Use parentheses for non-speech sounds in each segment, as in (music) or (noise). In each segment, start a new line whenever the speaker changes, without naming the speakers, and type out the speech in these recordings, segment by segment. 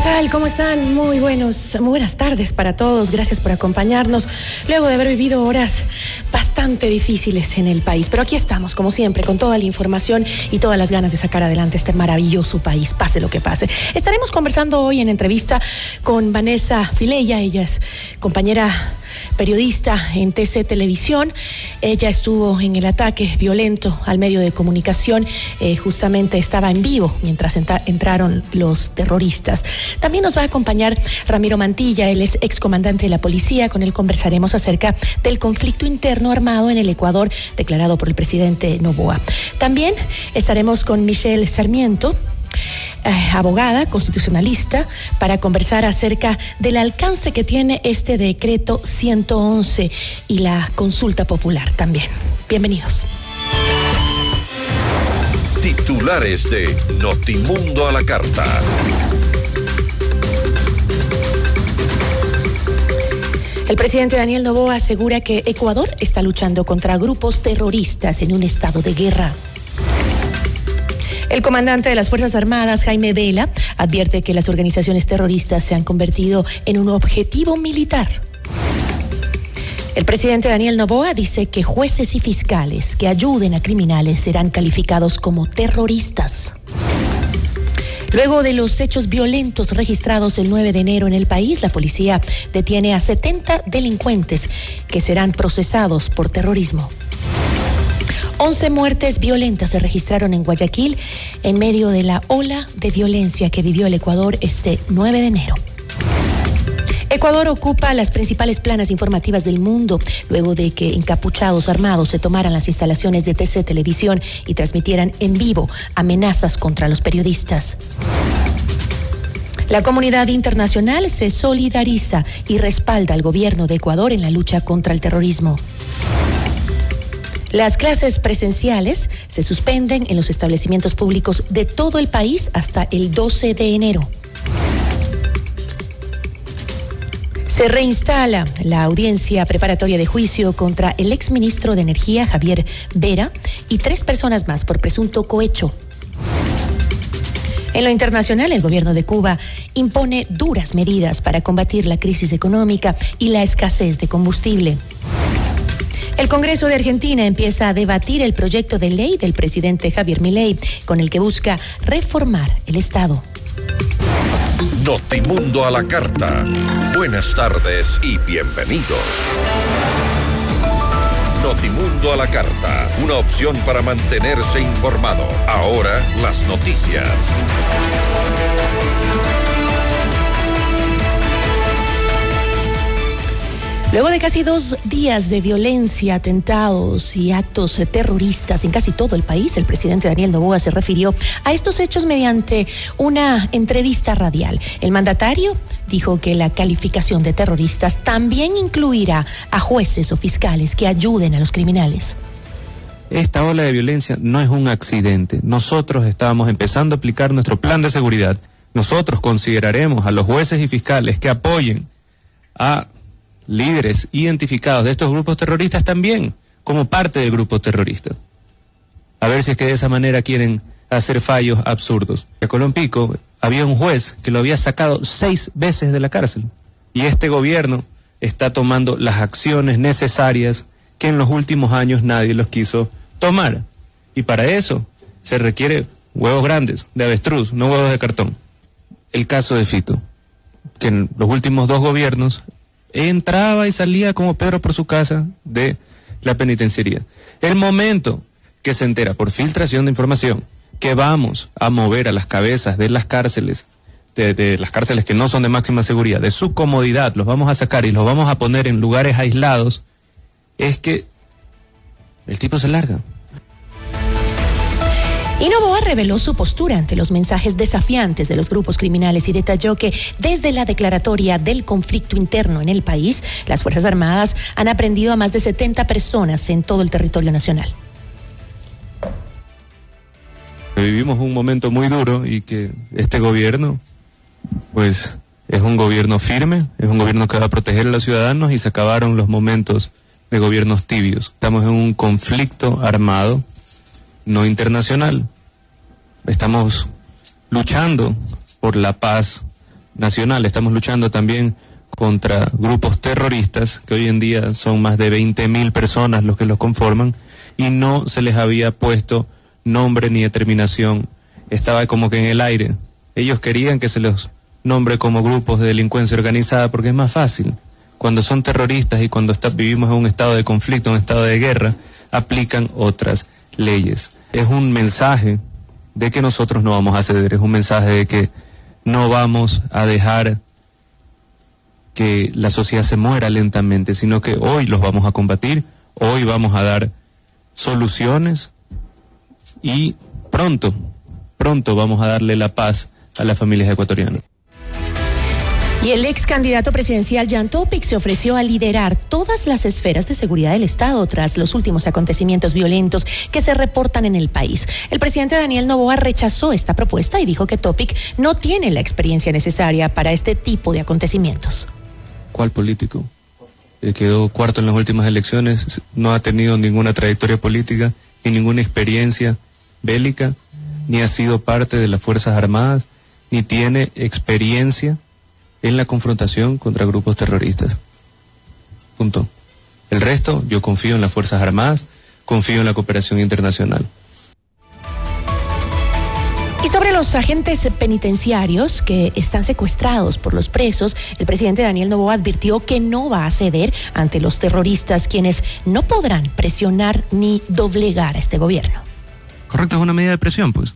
¿Qué tal? ¿Cómo están? Muy buenos, muy buenas tardes para todos. Gracias por acompañarnos luego de haber vivido horas bastante difíciles en el país. Pero aquí estamos, como siempre, con toda la información y todas las ganas de sacar adelante este maravilloso país, pase lo que pase. Estaremos conversando hoy en entrevista con Vanessa Fileya. Ella es compañera periodista en TC Televisión. Ella estuvo en el ataque violento al medio de comunicación. Eh, justamente estaba en vivo mientras entraron los terroristas. También nos va a acompañar Ramiro Mantilla, él es excomandante de la policía. Con él conversaremos acerca del conflicto interno armado en el Ecuador declarado por el presidente Novoa. También estaremos con Michelle Sarmiento eh, abogada constitucionalista, para conversar acerca del alcance que tiene este decreto 111 y la consulta popular también. Bienvenidos.
Titulares de Notimundo a la Carta.
El presidente Daniel Novoa asegura que Ecuador está luchando contra grupos terroristas en un estado de guerra. El comandante de las Fuerzas Armadas, Jaime Vela, advierte que las organizaciones terroristas se han convertido en un objetivo militar. El presidente Daniel Novoa dice que jueces y fiscales que ayuden a criminales serán calificados como terroristas. Luego de los hechos violentos registrados el 9 de enero en el país, la policía detiene a 70 delincuentes que serán procesados por terrorismo. 11 muertes violentas se registraron en Guayaquil en medio de la ola de violencia que vivió el Ecuador este 9 de enero. Ecuador ocupa las principales planas informativas del mundo luego de que encapuchados armados se tomaran las instalaciones de TC Televisión y transmitieran en vivo amenazas contra los periodistas. La comunidad internacional se solidariza y respalda al gobierno de Ecuador en la lucha contra el terrorismo. Las clases presenciales se suspenden en los establecimientos públicos de todo el país hasta el 12 de enero. Se reinstala la audiencia preparatoria de juicio contra el exministro de Energía, Javier Vera, y tres personas más por presunto cohecho. En lo internacional, el gobierno de Cuba impone duras medidas para combatir la crisis económica y la escasez de combustible. El Congreso de Argentina empieza a debatir el proyecto de ley del presidente Javier Milei, con el que busca reformar el Estado.
Notimundo a la carta. Buenas tardes y bienvenidos. Notimundo a la carta, una opción para mantenerse informado. Ahora las noticias.
Luego de casi dos días de violencia, atentados y actos terroristas en casi todo el país, el presidente Daniel Novoa se refirió a estos hechos mediante una entrevista radial. El mandatario dijo que la calificación de terroristas también incluirá a jueces o fiscales que ayuden a los criminales.
Esta ola de violencia no es un accidente. Nosotros estábamos empezando a aplicar nuestro plan de seguridad. Nosotros consideraremos a los jueces y fiscales que apoyen a líderes identificados de estos grupos terroristas también como parte del grupo terrorista. a ver si es que de esa manera quieren hacer fallos absurdos. En Colompico había un juez que lo había sacado seis veces de la cárcel y este gobierno está tomando las acciones necesarias que en los últimos años nadie los quiso tomar. Y para eso se requiere huevos grandes, de avestruz, no huevos de cartón. El caso de Fito, que en los últimos dos gobiernos entraba y salía como Pedro por su casa de la penitenciaría. El momento que se entera por filtración de información que vamos a mover a las cabezas de las cárceles, de, de, las cárceles que no son de máxima seguridad, de su comodidad, los vamos a sacar y los vamos a poner en lugares aislados, es que el tipo se larga.
Y Novoa reveló su postura ante los mensajes desafiantes de los grupos criminales y detalló que desde la declaratoria del conflicto interno en el país, las Fuerzas Armadas han aprendido a más de 70 personas en todo el territorio nacional.
Vivimos un momento muy duro y que este gobierno, pues, es un gobierno firme, es un gobierno que va a proteger a los ciudadanos y se acabaron los momentos de gobiernos tibios. Estamos en un conflicto armado no internacional. Estamos luchando por la paz nacional, estamos luchando también contra grupos terroristas, que hoy en día son más de 20 mil personas los que los conforman, y no se les había puesto nombre ni determinación. Estaba como que en el aire. Ellos querían que se los nombre como grupos de delincuencia organizada porque es más fácil. Cuando son terroristas y cuando está, vivimos en un estado de conflicto, un estado de guerra, aplican otras leyes. Es un mensaje de que nosotros no vamos a ceder, es un mensaje de que no vamos a dejar que la sociedad se muera lentamente, sino que hoy los vamos a combatir, hoy vamos a dar soluciones y pronto, pronto vamos a darle la paz a las familias ecuatorianas.
Y el ex candidato presidencial Jan Topic se ofreció a liderar todas las esferas de seguridad del Estado tras los últimos acontecimientos violentos que se reportan en el país. El presidente Daniel Novoa rechazó esta propuesta y dijo que Topic no tiene la experiencia necesaria para este tipo de acontecimientos.
¿Cuál político? Eh, quedó cuarto en las últimas elecciones, no ha tenido ninguna trayectoria política ni ninguna experiencia bélica, ni ha sido parte de las Fuerzas Armadas, ni tiene experiencia en la confrontación contra grupos terroristas. Punto. El resto, yo confío en las Fuerzas Armadas, confío en la cooperación internacional.
Y sobre los agentes penitenciarios que están secuestrados por los presos, el presidente Daniel Novoa advirtió que no va a ceder ante los terroristas, quienes no podrán presionar ni doblegar a este gobierno.
Correcto, es una medida de presión, pues,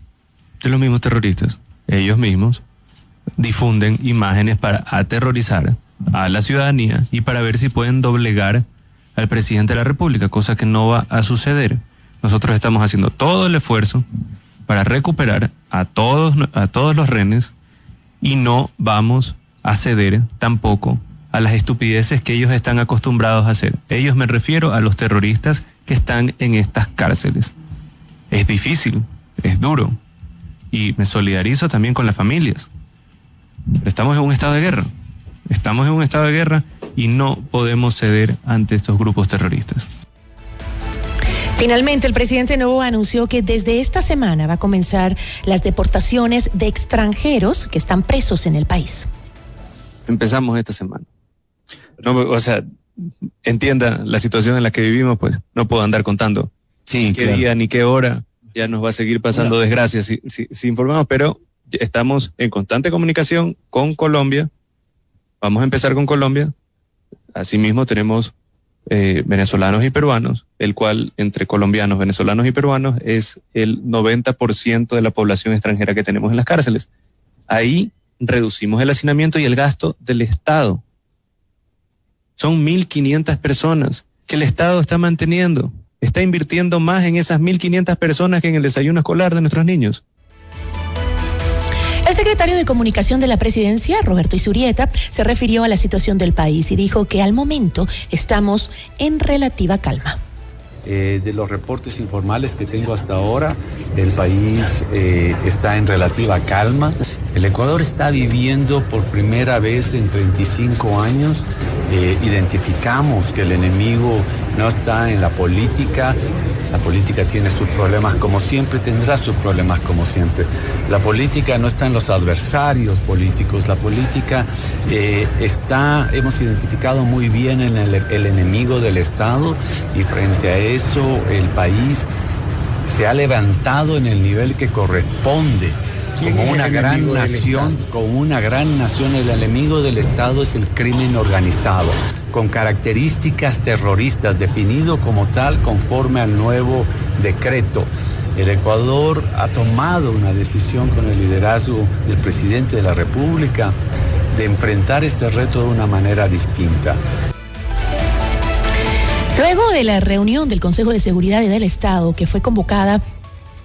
de los mismos terroristas. Ellos mismos difunden imágenes para aterrorizar a la ciudadanía y para ver si pueden doblegar al presidente de la República, cosa que no va a suceder. Nosotros estamos haciendo todo el esfuerzo para recuperar a todos, a todos los renes y no vamos a ceder tampoco a las estupideces que ellos están acostumbrados a hacer. Ellos me refiero a los terroristas que están en estas cárceles. Es difícil, es duro y me solidarizo también con las familias estamos en un estado de guerra. Estamos en un estado de guerra y no podemos ceder ante estos grupos terroristas.
Finalmente, el presidente Novoa anunció que desde esta semana va a comenzar las deportaciones de extranjeros que están presos en el país.
Empezamos esta semana. No, o sea, entienda la situación en la que vivimos, pues no puedo andar contando sí, qué día ni qué hora. Ya nos va a seguir pasando desgracias si, si informamos, pero estamos en constante comunicación con Colombia. Vamos a empezar con Colombia. Asimismo tenemos eh, venezolanos y peruanos, el cual entre colombianos, venezolanos y peruanos es el 90% de la población extranjera que tenemos en las cárceles. Ahí reducimos el hacinamiento y el gasto del Estado. Son 1.500 personas que el Estado está manteniendo. Está invirtiendo más en esas 1.500 personas que en el desayuno escolar de nuestros niños.
El secretario de Comunicación de la Presidencia, Roberto Isurieta, se refirió a la situación del país y dijo que al momento estamos en relativa calma.
Eh, de los reportes informales que tengo hasta ahora, el país eh, está en relativa calma. El Ecuador está viviendo por primera vez en 35 años. Eh, identificamos que el enemigo no está en la política, La política tiene sus problemas como siempre, tendrá sus problemas como siempre. La política no está en los adversarios políticos, la política eh, está, hemos identificado muy bien en el, el enemigo del Estado y frente a eso el país se ha levantado en el nivel que corresponde como una gran nación, como una gran nación, el enemigo del Estado es el crimen organizado, con características terroristas, definido como tal conforme al nuevo decreto. El Ecuador ha tomado una decisión con el liderazgo del presidente de la República de enfrentar este reto de una manera distinta.
Luego de la reunión del Consejo de Seguridad del Estado, que fue convocada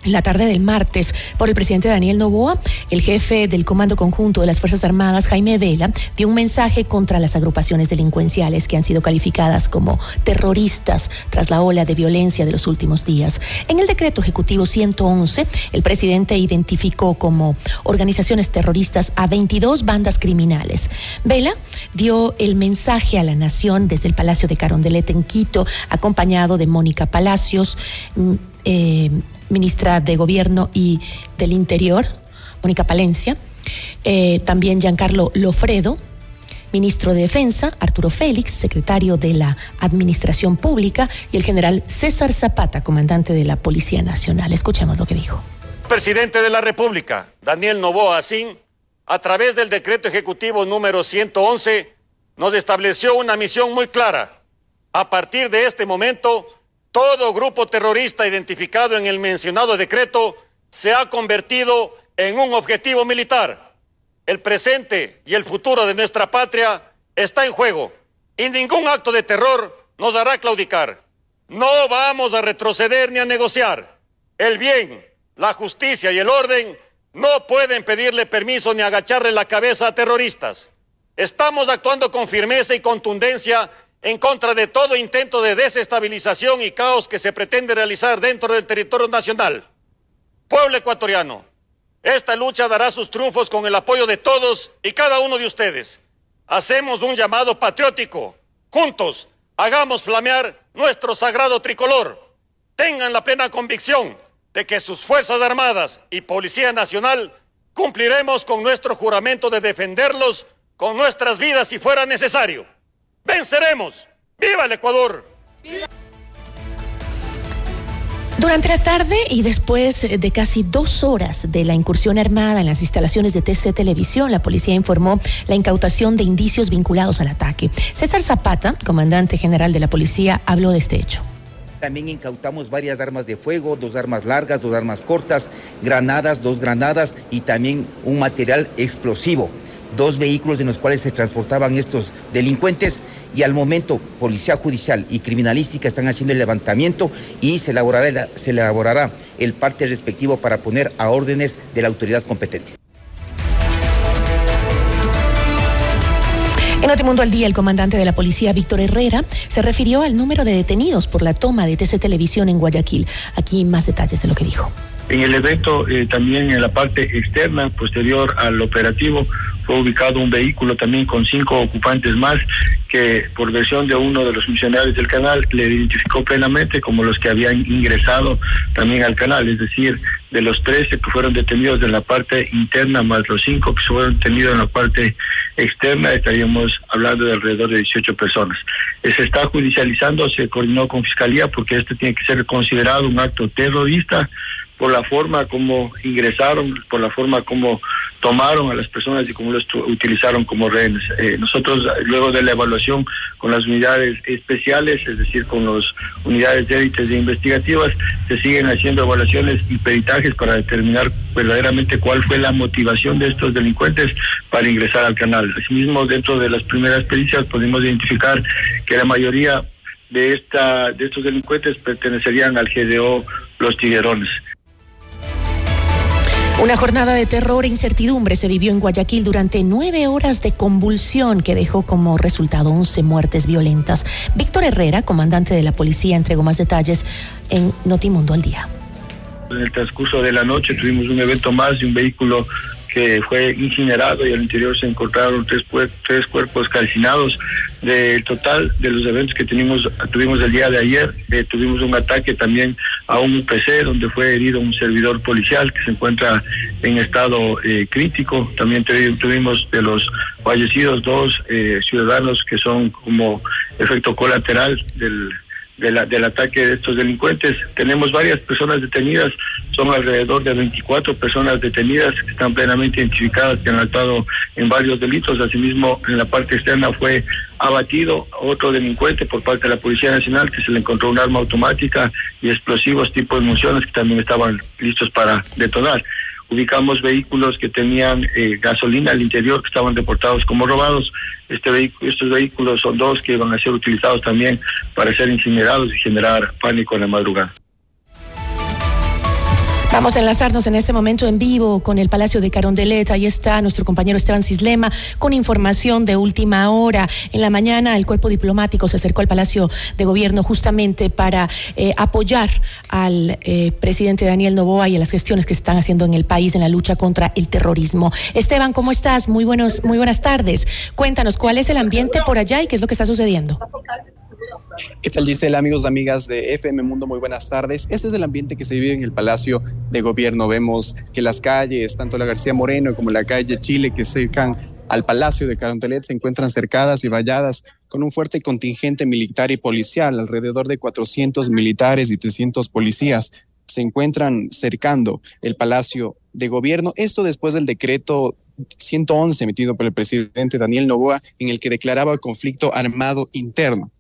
la tarde del martes por el presidente Daniel Novoa, el jefe del Comando Conjunto de las Fuerzas Armadas, Jaime Vela, dio un mensaje contra las agrupaciones delincuenciales que han sido calificadas como terroristas tras la ola de violencia de los últimos días. En el decreto ejecutivo 111, el presidente identificó como organizaciones terroristas a 22 bandas criminales. Vela dio el mensaje a la nación desde el Palacio de Carondelet en Quito, acompañado de Mónica Palacios. Mm, eh, ministra de Gobierno y del Interior, Mónica Palencia, eh, también Giancarlo Lofredo, ministro de Defensa, Arturo Félix, secretario de la Administración Pública, y el general César Zapata, comandante de la Policía Nacional. Escuchemos lo que dijo.
Presidente de la República, Daniel Novoa Asín, a través del decreto ejecutivo número 111, nos estableció una misión muy clara. A partir de este momento, todo grupo terrorista identificado en el mencionado decreto se ha convertido en un objetivo militar. El presente y el futuro de nuestra patria está en juego y ningún acto de terror nos hará claudicar. No vamos a retroceder ni a negociar. El bien, la justicia y el orden no pueden pedirle permiso ni agacharle la cabeza a terroristas. Estamos actuando con firmeza y contundencia en contra de todo intento de desestabilización y caos que se pretende realizar dentro del territorio nacional. Pueblo ecuatoriano, esta lucha dará sus triunfos con el apoyo de todos y cada uno de ustedes. Hacemos un llamado patriótico. Juntos, hagamos flamear nuestro sagrado tricolor. Tengan la plena convicción de que sus Fuerzas Armadas y Policía Nacional cumpliremos con nuestro juramento de defenderlos con nuestras vidas si fuera necesario. ¡Venceremos! ¡Viva el Ecuador!
Durante la tarde y después de casi dos horas de la incursión armada en las instalaciones de TC Televisión, la policía informó la incautación de indicios vinculados al ataque. César Zapata, comandante general de la policía, habló de este hecho.
También incautamos varias armas de fuego, dos armas largas, dos armas cortas, granadas, dos granadas y también un material explosivo dos vehículos en los cuales se transportaban estos delincuentes y al momento Policía Judicial y Criminalística están haciendo el levantamiento y se elaborará, se elaborará el parte respectivo para poner a órdenes de la autoridad competente.
En Notimundo al Día, el comandante de la policía, Víctor Herrera, se refirió al número de detenidos por la toma de TC Televisión en Guayaquil. Aquí más detalles de lo que dijo.
En el evento, eh, también en la parte externa, posterior al operativo, fue ubicado un vehículo también con cinco ocupantes más que por versión de uno de los funcionarios del canal le identificó plenamente como los que habían ingresado también al canal, es decir, de los 13 que fueron detenidos en la parte interna más los cinco que fueron detenidos en la parte externa, estaríamos hablando de alrededor de 18 personas. Se está judicializando, se coordinó con Fiscalía porque esto tiene que ser considerado un acto terrorista por la forma como ingresaron, por la forma como tomaron a las personas y cómo los utilizaron como rehenes. Eh, nosotros, luego de la evaluación con las unidades especiales, es decir, con las unidades de élites e investigativas, se siguen haciendo evaluaciones y peritajes para determinar verdaderamente cuál fue la motivación de estos delincuentes para ingresar al canal. Asimismo, dentro de las primeras pericias pudimos identificar que la mayoría de, esta, de estos delincuentes pertenecerían al GDO Los Tiguerones.
Una jornada de terror e incertidumbre se vivió en Guayaquil durante nueve horas de convulsión que dejó como resultado once muertes violentas. Víctor Herrera, comandante de la policía, entregó más detalles en Notimundo al día.
En el transcurso de la noche tuvimos un evento más de un vehículo que fue incinerado y al interior se encontraron tres, tres cuerpos calcinados. Del total de los eventos que tuvimos, tuvimos el día de ayer, eh, tuvimos un ataque también a un UPC donde fue herido un servidor policial que se encuentra en estado eh, crítico. También tuvimos de los fallecidos dos eh, ciudadanos que son como efecto colateral del del ataque de estos delincuentes. Tenemos varias personas detenidas, son alrededor de 24 personas detenidas que están plenamente identificadas, que han actuado en varios delitos. Asimismo, en la parte externa fue abatido otro delincuente por parte de la Policía Nacional que se le encontró un arma automática y explosivos tipo de municiones que también estaban listos para detonar ubicamos vehículos que tenían eh, gasolina al interior que estaban deportados como robados. Este estos vehículos son dos que van a ser utilizados también para ser incinerados y generar pánico en la madrugada.
Vamos a enlazarnos en este momento en vivo con el Palacio de Carondelet. Ahí está nuestro compañero Esteban Cislema con información de última hora. En la mañana el cuerpo diplomático se acercó al Palacio de Gobierno justamente para eh, apoyar al eh, presidente Daniel Novoa y a las gestiones que se están haciendo en el país en la lucha contra el terrorismo. Esteban, ¿cómo estás? Muy, buenos, muy buenas tardes. Cuéntanos cuál es el ambiente por allá y qué es lo que está sucediendo.
¿Qué tal Gisela, amigos y amigas de FM Mundo? Muy buenas tardes. Este es el ambiente que se vive en el Palacio de Gobierno. Vemos que las calles, tanto la García Moreno como la calle Chile, que cercan al Palacio de Carondelet, se encuentran cercadas y valladas con un fuerte contingente militar y policial. Alrededor de 400 militares y 300 policías se encuentran cercando el Palacio de Gobierno. Esto después del decreto 111 emitido por el presidente Daniel Novoa, en el que declaraba conflicto armado interno.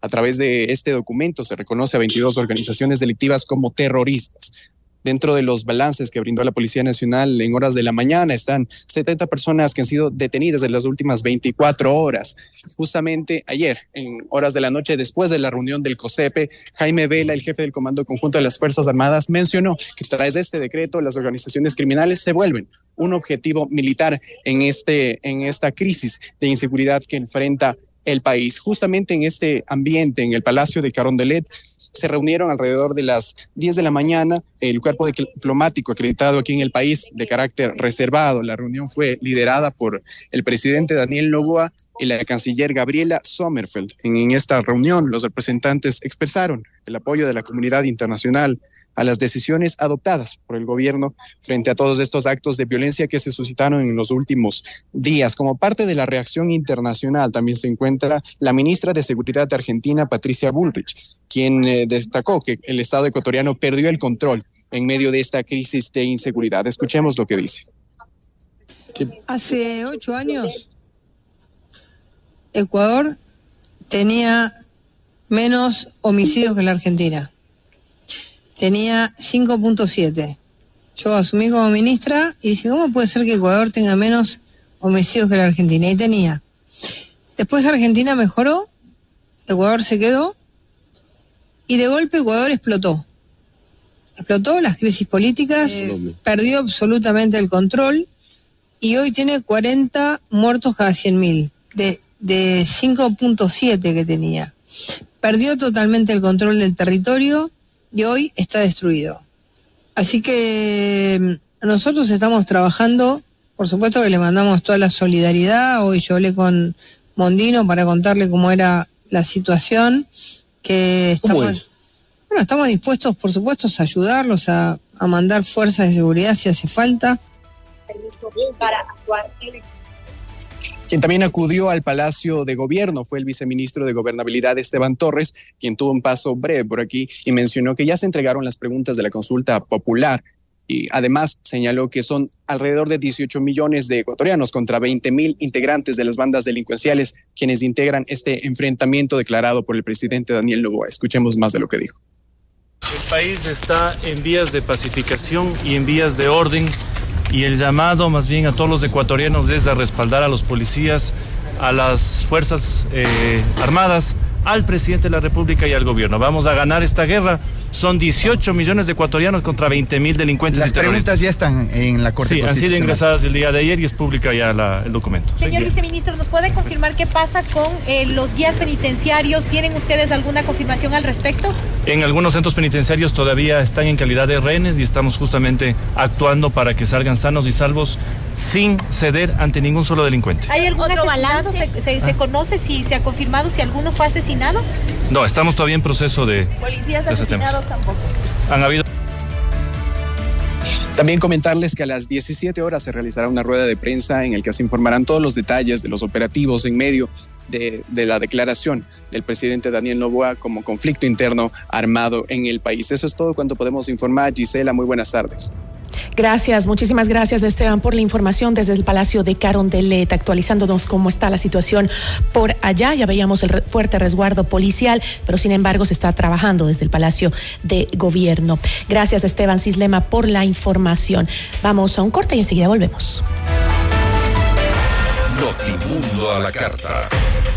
A través de este documento se reconoce a 22 organizaciones delictivas como terroristas. Dentro de los balances que brindó la Policía Nacional en horas de la mañana están 70 personas que han sido detenidas en las últimas 24 horas. Justamente ayer, en horas de la noche, después de la reunión del COSEPE, Jaime Vela, el jefe del Comando Conjunto de las Fuerzas Armadas, mencionó que tras este decreto las organizaciones criminales se vuelven un objetivo militar en, este, en esta crisis de inseguridad que enfrenta el país. Justamente en este ambiente, en el Palacio de Carondelet, se reunieron alrededor de las 10 de la mañana el cuerpo diplomático acreditado aquí en el país de carácter reservado. La reunión fue liderada por el presidente Daniel Novoa y la canciller Gabriela Sommerfeld. En esta reunión, los representantes expresaron el apoyo de la comunidad internacional a las decisiones adoptadas por el gobierno frente a todos estos actos de violencia que se suscitaron en los últimos días. Como parte de la reacción internacional también se encuentra la ministra de Seguridad de Argentina, Patricia Bullrich, quien eh, destacó que el Estado ecuatoriano perdió el control en medio de esta crisis de inseguridad. Escuchemos lo que dice.
Hace ocho años, Ecuador tenía menos homicidios que la Argentina tenía 5.7. Yo asumí como ministra y dije, ¿cómo puede ser que Ecuador tenga menos homicidios que la Argentina? Y tenía. Después Argentina mejoró, Ecuador se quedó y de golpe Ecuador explotó. Explotó las crisis políticas, perdió absolutamente el control y hoy tiene 40 muertos cada 100.000, de, de 5.7 que tenía. Perdió totalmente el control del territorio y hoy está destruido. Así que mm, nosotros estamos trabajando, por supuesto que le mandamos toda la solidaridad, hoy yo hablé con Mondino para contarle cómo era la situación, que estamos, bueno, estamos dispuestos, por supuesto, a ayudarlos, a, a mandar fuerzas de seguridad si hace falta.
Para actuar quien también acudió al Palacio de Gobierno fue el viceministro de Gobernabilidad Esteban Torres, quien tuvo un paso breve por aquí y mencionó que ya se entregaron las preguntas de la consulta popular y además señaló que son alrededor de 18 millones de ecuatorianos contra 20 mil integrantes de las bandas delincuenciales quienes integran este enfrentamiento declarado por el presidente Daniel Novoa. Escuchemos más de lo que dijo.
El país está en vías de pacificación y en vías de orden y el llamado más bien a todos los ecuatorianos es a respaldar a los policías, a las Fuerzas eh, Armadas, al presidente de la República y al gobierno. Vamos a ganar esta guerra son 18 millones de ecuatorianos contra 20 mil delincuentes
Las
y
preguntas ya están en la Corte
Sí, han sido ingresadas el día de ayer y es pública ya la- el documento.
Señor viceministro, ¿nos puede confirmar qué pasa con eh, los guías penitenciarios? ¿Tienen ustedes alguna confirmación al respecto?
En algunos centros penitenciarios todavía están en calidad de rehenes y estamos justamente actuando para que salgan sanos y salvos sin ceder ante ningún solo delincuente.
¿Hay algún
¿Otro
asesinado? ¿Se, se- se conoce si se ha confirmado si alguno fue asesinado?
No, estamos todavía en proceso de...
Policías
de
tampoco.
Han habido...
También comentarles que a las 17 horas se realizará una rueda de prensa en el que se informarán todos los detalles de los operativos en medio de, de la declaración del presidente Daniel Novoa como conflicto interno armado en el país. Eso es todo cuanto podemos informar. Gisela, muy buenas tardes.
Gracias, muchísimas gracias Esteban por la información desde el Palacio de Carondelet, actualizándonos cómo está la situación por allá. Ya veíamos el fuerte resguardo policial, pero sin embargo se está trabajando desde el Palacio de Gobierno. Gracias Esteban Cislema por la información. Vamos a un corte y enseguida volvemos.
Notimundo a la carta.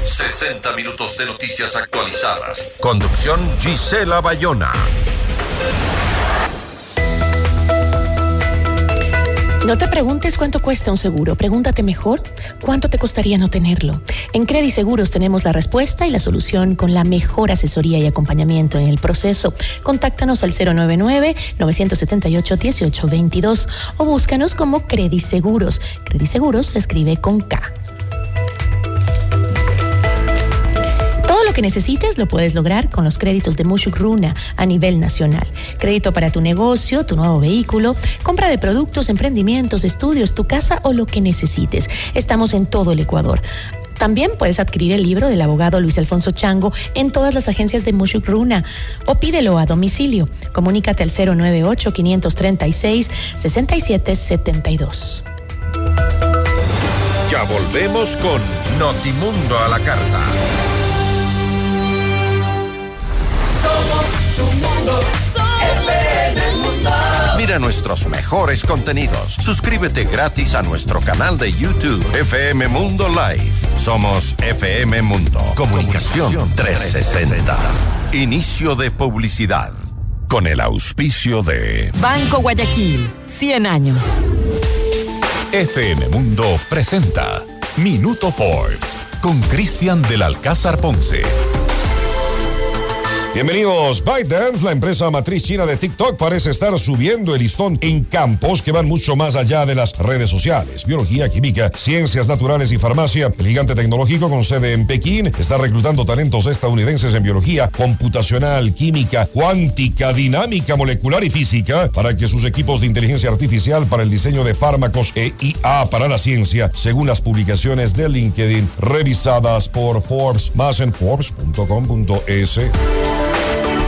60 minutos de noticias actualizadas. Conducción Gisela Bayona.
No te preguntes cuánto cuesta un seguro, pregúntate mejor cuánto te costaría no tenerlo. En Credit Seguros tenemos la respuesta y la solución con la mejor asesoría y acompañamiento en el proceso. Contáctanos al 099-978-1822 o búscanos como Credit Seguros. Credit Seguros se escribe con K. Todo lo que necesites lo puedes lograr con los créditos de Mushuk Runa a nivel nacional. Crédito para tu negocio, tu nuevo vehículo, compra de productos, emprendimientos, estudios, tu casa o lo que necesites. Estamos en todo el Ecuador. También puedes adquirir el libro del abogado Luis Alfonso Chango en todas las agencias de Mushuk Runa o pídelo a domicilio. Comunícate al 098-536-6772.
Ya volvemos con Notimundo a la carta.
Somos tu mundo. FM Mundo.
Mira nuestros mejores contenidos. Suscríbete gratis a nuestro canal de YouTube FM Mundo Live. Somos FM Mundo. Comunicación 360. Inicio de publicidad. Con el auspicio de
Banco Guayaquil, 100 años.
FM Mundo presenta Minuto Forbes con Cristian del Alcázar Ponce.
Bienvenidos. ByteDance, la empresa matriz china de TikTok, parece estar subiendo el listón en campos que van mucho más allá de las redes sociales. Biología, química, ciencias naturales y farmacia. El gigante tecnológico con sede en Pekín está reclutando talentos estadounidenses en biología computacional, química, cuántica, dinámica, molecular y física para que sus equipos de inteligencia artificial para el diseño de fármacos e IA para la ciencia, según las publicaciones de LinkedIn revisadas por Forbes, más en forbes.com.es.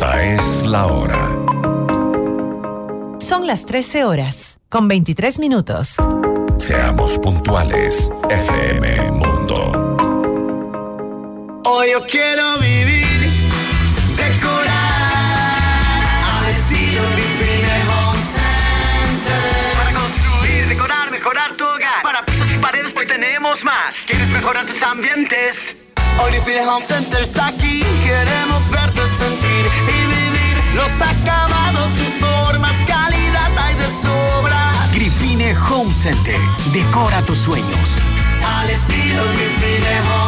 Esta es la hora.
Son las 13 horas, con 23 minutos.
Seamos puntuales. FM Mundo.
Hoy yo quiero vivir, decorar al estilo Grifine Home Center. Para construir, decorar, mejorar tu hogar. Para pisos y paredes, hoy tenemos más. ¿Quieres mejorar tus ambientes? Hoy Grifine Home Center está aquí. Queremos sentir y vivir los acabados, sus formas, calidad hay de sobra.
Grifine Home Center. Decora tus sueños.
Al estilo Grifine Home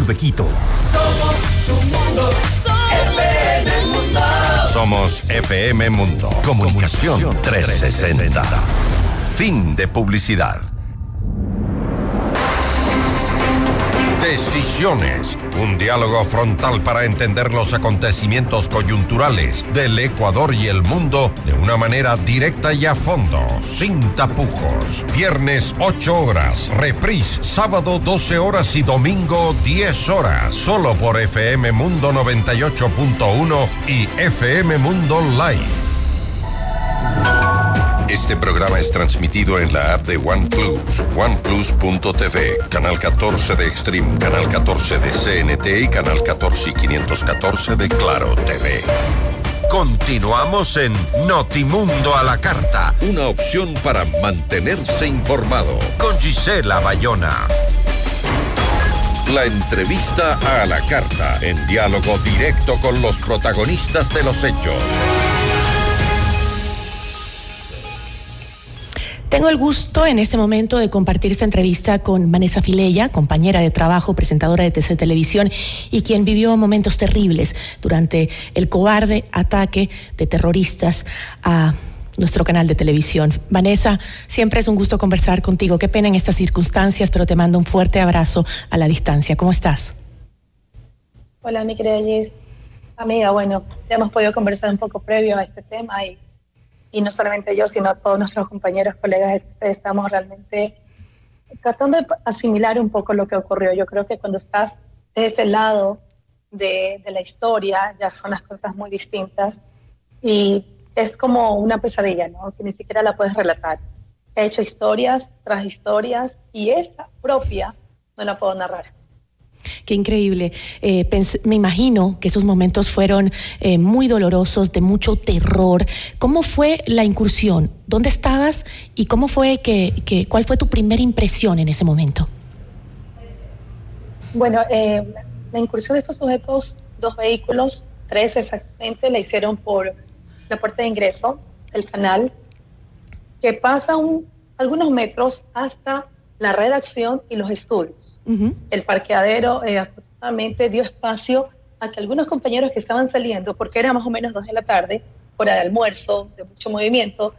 de Quito.
Somos tu mundo. mundo. FM Mundo.
Somos FM Mundo. Comunicación 360. Fin de publicidad. Decisiones. Un diálogo frontal para entender los acontecimientos coyunturales del Ecuador y el mundo de una manera directa y a fondo, sin tapujos. Viernes 8 horas, reprise sábado 12 horas y domingo 10 horas, solo por FM Mundo 98.1 y FM Mundo Live. Este programa es transmitido en la app de OnePlus, oneplus.tv, canal 14 de Extreme, canal 14 de CNT y canal 14 y 514 de Claro TV. Continuamos en Notimundo a la Carta, una opción para mantenerse informado con Gisela Bayona. La entrevista a la carta, en diálogo directo con los protagonistas de los hechos.
Tengo el gusto en este momento de compartir esta entrevista con Vanessa Fileya, compañera de trabajo, presentadora de TC Televisión y quien vivió momentos terribles durante el cobarde ataque de terroristas a nuestro canal de televisión. Vanessa, siempre es un gusto conversar contigo. Qué pena en estas circunstancias, pero te mando un fuerte abrazo a la distancia. ¿Cómo estás?
Hola, mi querida Gis. Amiga, bueno, ya hemos podido conversar un poco previo a este tema y y no solamente yo, sino todos nuestros compañeros, colegas, estamos realmente tratando de asimilar un poco lo que ocurrió. Yo creo que cuando estás de este lado de, de la historia, ya son las cosas muy distintas y es como una pesadilla, ¿no? Que ni siquiera la puedes relatar. He hecho historias tras historias y esta propia no la puedo narrar.
Qué increíble. Eh, me imagino que esos momentos fueron eh, muy dolorosos, de mucho terror. ¿Cómo fue la incursión? ¿Dónde estabas y cómo fue que, cuál fue tu primera impresión en ese momento?
Bueno, eh, la incursión de estos sujetos, dos vehículos, tres exactamente, la hicieron por la puerta de ingreso del canal, que pasa un, algunos metros hasta la redacción y los estudios. El parqueadero eh, afortunadamente dio espacio a que algunos compañeros que estaban saliendo, porque era más o menos dos de la tarde, hora de almuerzo, de mucho movimiento,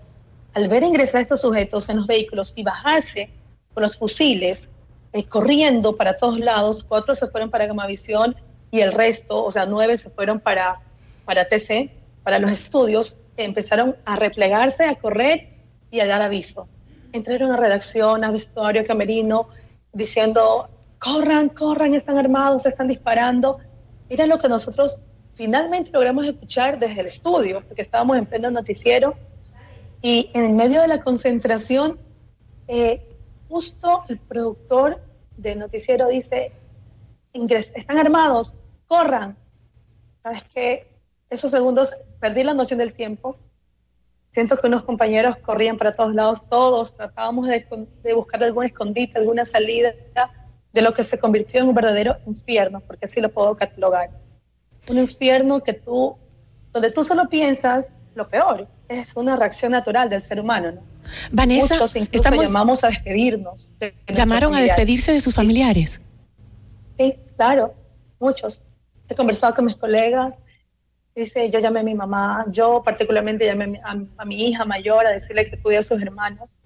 al ver ingresar estos sujetos en los vehículos y bajarse con los fusiles, eh, corriendo para todos lados, cuatro se fueron para Gamavisión y el resto, o sea, nueve se fueron para, para TC, para los estudios, empezaron a replegarse, a correr y a dar aviso entraron a redacción, a vestuario, camerino, diciendo, corran, corran, están armados, están disparando. Era lo que nosotros finalmente logramos escuchar desde el estudio, porque estábamos en pleno noticiero y en medio de la concentración, eh, justo el productor del noticiero dice, están armados, corran. ¿Sabes qué? Esos segundos perdí la noción del tiempo Siento que unos compañeros corrían para todos lados, todos tratábamos de, buscar algún escondite, alguna salida de lo que se convirtió en un verdadero infierno, porque así lo puedo catalogar. Un infierno que tú, donde tú solo piensas lo peor, es una reacción natural del ser humano, ¿no?
Vanessa,
Muchos incluso llamamos a despedirnos.
llamaron a despedirse de sus familiares.
Sí, claro, muchos. He conversado con mis colegas Dice, yo llamé a mi mamá, yo particularmente llamé a, mi hija mayor a decirle que cuide a sus hermanos,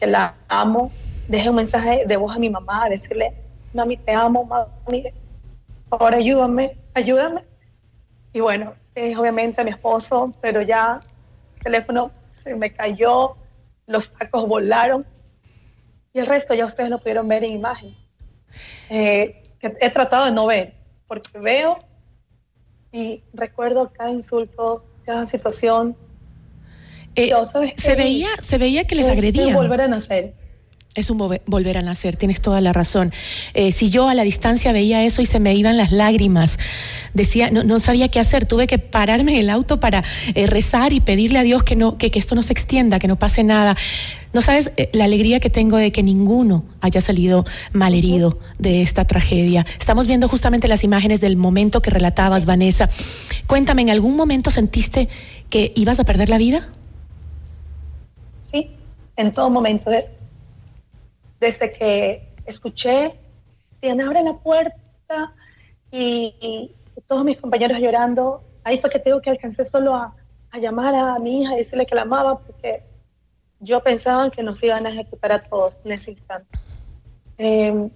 que la amo. Dejé un mensaje de voz a mi mamá a decirle, mami, te amo, mami, ahora ayúdame, ayúdame. Y bueno, es obviamente a mi esposo, pero ya el teléfono se me cayó, los tacos volaron y el resto ya ustedes lo pudieron ver en imágenes. Eh, he tratado de no ver, porque veo y recuerdo cada insulto, cada situación.
Eh, se, veía, se veía que les agredían.
Es volver a nacer.
Es un volver a nacer, tienes toda la razón. Eh, si yo a la distancia veía eso y se me iban las lágrimas, decía, no, no sabía qué hacer, tuve que pararme en el auto para eh, rezar y pedirle a Dios que, no, que, que, esto no se extienda, que no pase nada. No sabes la alegría que tengo de que ninguno haya salido malherido de esta tragedia. Estamos viendo justamente las imágenes del momento que relatabas, Vanessa. Cuéntame, ¿en algún momento sentiste que ibas a perder la vida?
Sí, en todo momento. De desde que escuché, si abre la puerta y, todos mis compañeros llorando. Ahí fue que tengo que alcancé solo a, a llamar a mi hija y decirle que la amaba porque yo pensaba que nos iban a ejecutar a todos en ese instante. Eh,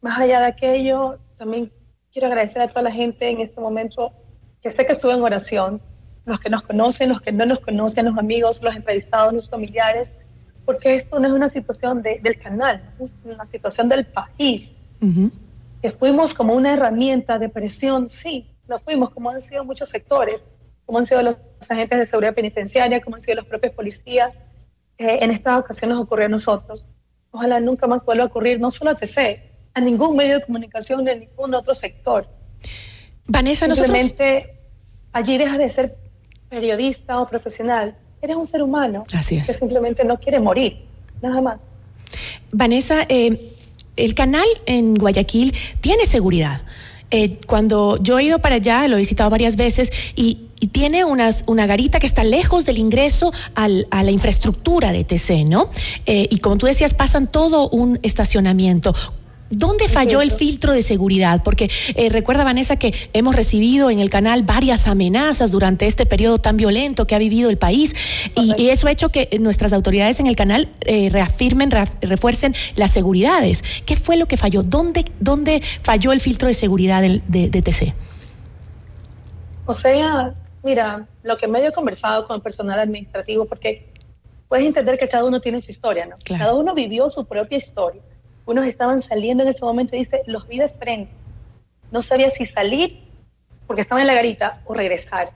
más allá de aquello, también quiero agradecer a toda la gente en este momento que sé que estuve en oración, los que nos conocen, los que no nos conocen, los amigos, los entrevistados, los familiares, porque esto no es una situación de- del canal, es una situación del país. Que fuimos como una herramienta de presión, sí, lo fuimos, como han sido muchos sectores, como han sido los agentes de seguridad penitenciaria, como han sido los propios policías. Eh, en esta ocasión nos ocurrió a nosotros. Ojalá nunca más vuelva a ocurrir, no solo a TC, a ningún medio de comunicación de ningún otro sector.
Vanessa, nosotros...
Simplemente allí dejas de ser periodista o profesional. Eres un ser humano
Así es.
que simplemente no quiere morir, nada más.
Vanessa, eh, el canal en Guayaquil tiene seguridad. Eh, cuando yo he ido para allá, lo he visitado varias veces y, y tiene unas, una garita que está lejos del ingreso al- a la infraestructura de TC, ¿no? Eh, y como tú decías, pasan todo un estacionamiento. ¿Dónde falló el filtro de seguridad? Porque eh, recuerda, Vanessa, que hemos recibido en el canal varias amenazas durante este periodo tan violento que ha vivido el país y, y eso ha hecho que nuestras autoridades en el canal eh, reafirmen, reaf- refuercen las seguridades. ¿Qué fue lo que falló? ¿Dónde, dónde falló el filtro de seguridad del- de, de TC?
O sea, mira, lo que medio he conversado con el personal administrativo, porque puedes entender que cada uno tiene su historia, ¿no? Cada uno vivió su propia historia. Unos estaban saliendo en ese momento dice, los vi de frente. No sabía si salir porque estaban en la garita o regresar.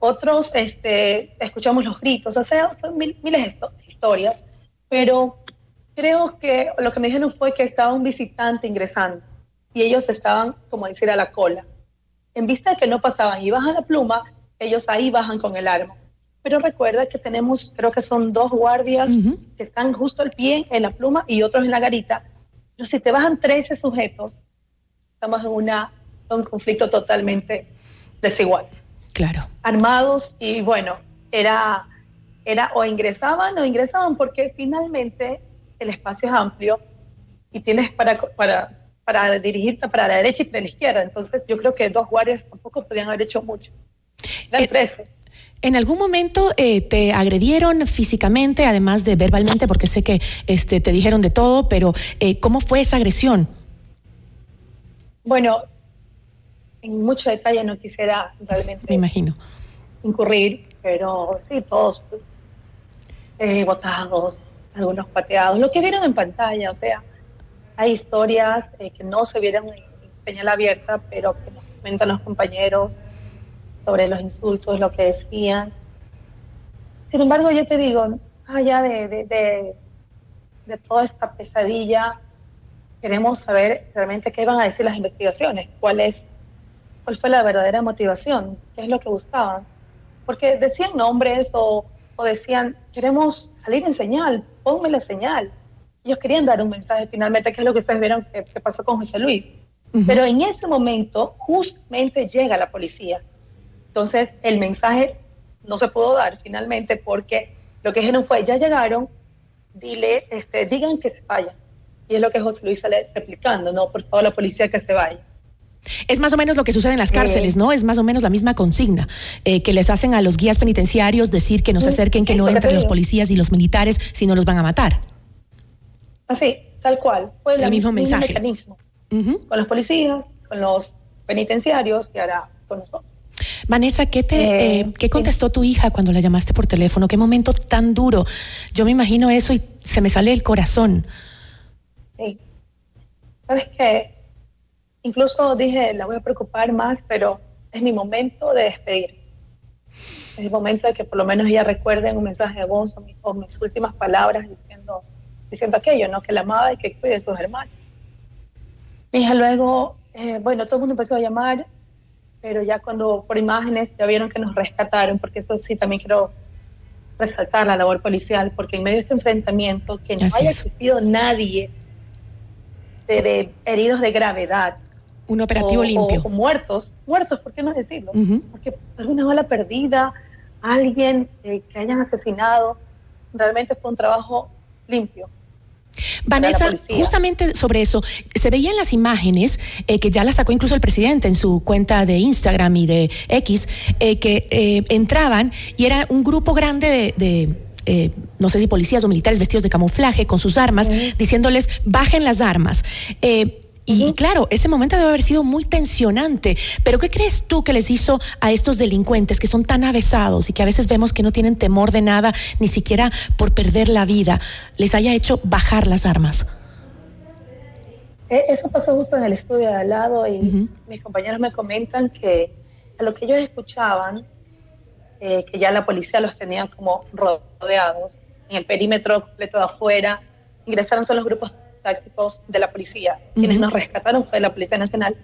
Otros, este, escuchamos los gritos, o sea, mil- miles de histo- historias, pero creo que lo que me dijeron fue que estaba un visitante ingresando y ellos estaban, como decir, a la cola. En vista de que no pasaban y bajan la pluma, ellos ahí bajan con el arma. Pero recuerda que tenemos, creo que son dos guardias que están justo al pie en la pluma y otros en la garita. Pero si te bajan 13 sujetos, estamos en una, un conflicto totalmente desigual.
Claro.
Armados y bueno, era, era o ingresaban o ingresaban porque finalmente el espacio es amplio y tienes para, para, para dirigirte para la derecha y para la izquierda. Entonces yo creo que dos guardias tampoco podían haber hecho mucho. Eran 13.
¿En algún momento eh, te agredieron físicamente, además de verbalmente, porque sé que este, te dijeron de todo, pero eh, ¿cómo fue esa agresión?
Bueno, en mucho detalle no quisiera realmente
Me imagino.
incurrir, pero sí, todos eh, botados, algunos pateados, lo que vieron en pantalla, o sea, hay historias eh, que no se vieron en, en señal abierta, pero que nos comentan los compañeros sobre los insultos, lo que decían. Sin embargo, yo te digo, más allá de, de, de, de toda esta pesadilla, queremos saber realmente qué van a decir las investigaciones, cuál es, cuál fue la verdadera motivación, qué es lo que buscaban. Porque decían nombres o, o decían, queremos salir en señal, ponme la señal. Ellos querían dar un mensaje finalmente, que es lo que ustedes vieron que, que pasó con José Luis. Pero en ese momento, justamente llega la policía. Entonces, el mensaje no se pudo dar finalmente porque lo que dijeron fue, ya llegaron, dile, este, digan que se vayan. Y es lo que José Luis sale replicando, ¿no? Por favor, la policía que se vaya.
Es más o menos lo que sucede en las cárceles,
Eh.
¿no? Es más o menos la misma consigna eh, que les hacen a los guías penitenciarios decir que no se
Mm,
acerquen, que
sí,
no
que
entren los policías y los militares, si no los van a matar.
Así, tal cual. Fue
El
la-
mismo mensaje.
mecanismo. Con los policías, con los penitenciarios y ahora con nosotros.
Vanessa, ¿qué te
Eh,
eh, qué contestó tu hija cuando la llamaste por teléfono? ¿Qué momento tan duro? Yo me imagino eso y se me sale el corazón.
Sí. Sabes que incluso dije, la voy a preocupar más, pero es mi momento de despedir. Es el momento de que por lo menos ella recuerde un mensaje de voz o, mi- o mis últimas palabras diciendo, diciendo aquello, ¿no? Que la amaba y que cuide a sus hermanos. Mi hija luego, eh, bueno, todo el mundo empezó a llamar, pero ya cuando por imágenes ya vieron que nos rescataron, porque eso sí también quiero resaltar la labor policial, porque en medio de este enfrentamiento, que no
Así
haya
es.
existido nadie de, de heridos de gravedad.
Un operativo
o-
limpio.
O, o muertos, muertos, ¿por qué no decirlo? Porque alguna bala perdida, alguien eh, que hayan asesinado, realmente fue un trabajo limpio.
Vanessa, justamente sobre eso, se veían las imágenes eh, que ya las sacó incluso el presidente en su cuenta de Instagram y de X, eh, que eh, entraban y era un grupo grande de, no sé si policías o militares vestidos de camuflaje con sus armas, diciéndoles bajen las armas. Y, claro, ese momento debe haber sido muy tensionante. Pero ¿qué crees tú que les hizo a estos delincuentes que son tan avesados y que a veces vemos que no tienen temor de nada, ni siquiera por perder la vida, les haya hecho bajar las armas?
Eh, eso pasó justo en el estudio de al lado y mis compañeros me comentan que a lo que ellos escuchaban, eh, que ya la policía los tenía como rodeados en el perímetro completo de afuera, ingresaron solo los grupos tácticos de la policía. Quienes nos rescataron fue la Policía Nacional.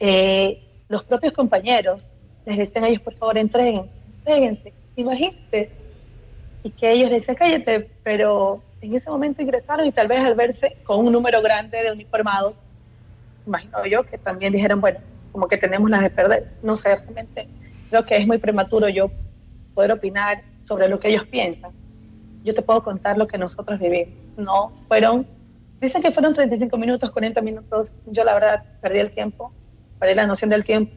Eh, los propios compañeros les decían a ellos, por favor, entréguense, entréguense, imagínate. Y que ellos decían, cállate, pero en ese momento ingresaron y tal vez al verse con un número grande de uniformados, imagino yo que también dijeron, bueno, como que tenemos las de perder. No sé, realmente creo que es muy prematuro yo poder opinar sobre lo que ellos piensan. Yo te puedo contar lo que nosotros vivimos. No fueron Dicen que fueron 35 minutos, 40 minutos. Yo la verdad perdí el tiempo, perdí la noción del tiempo.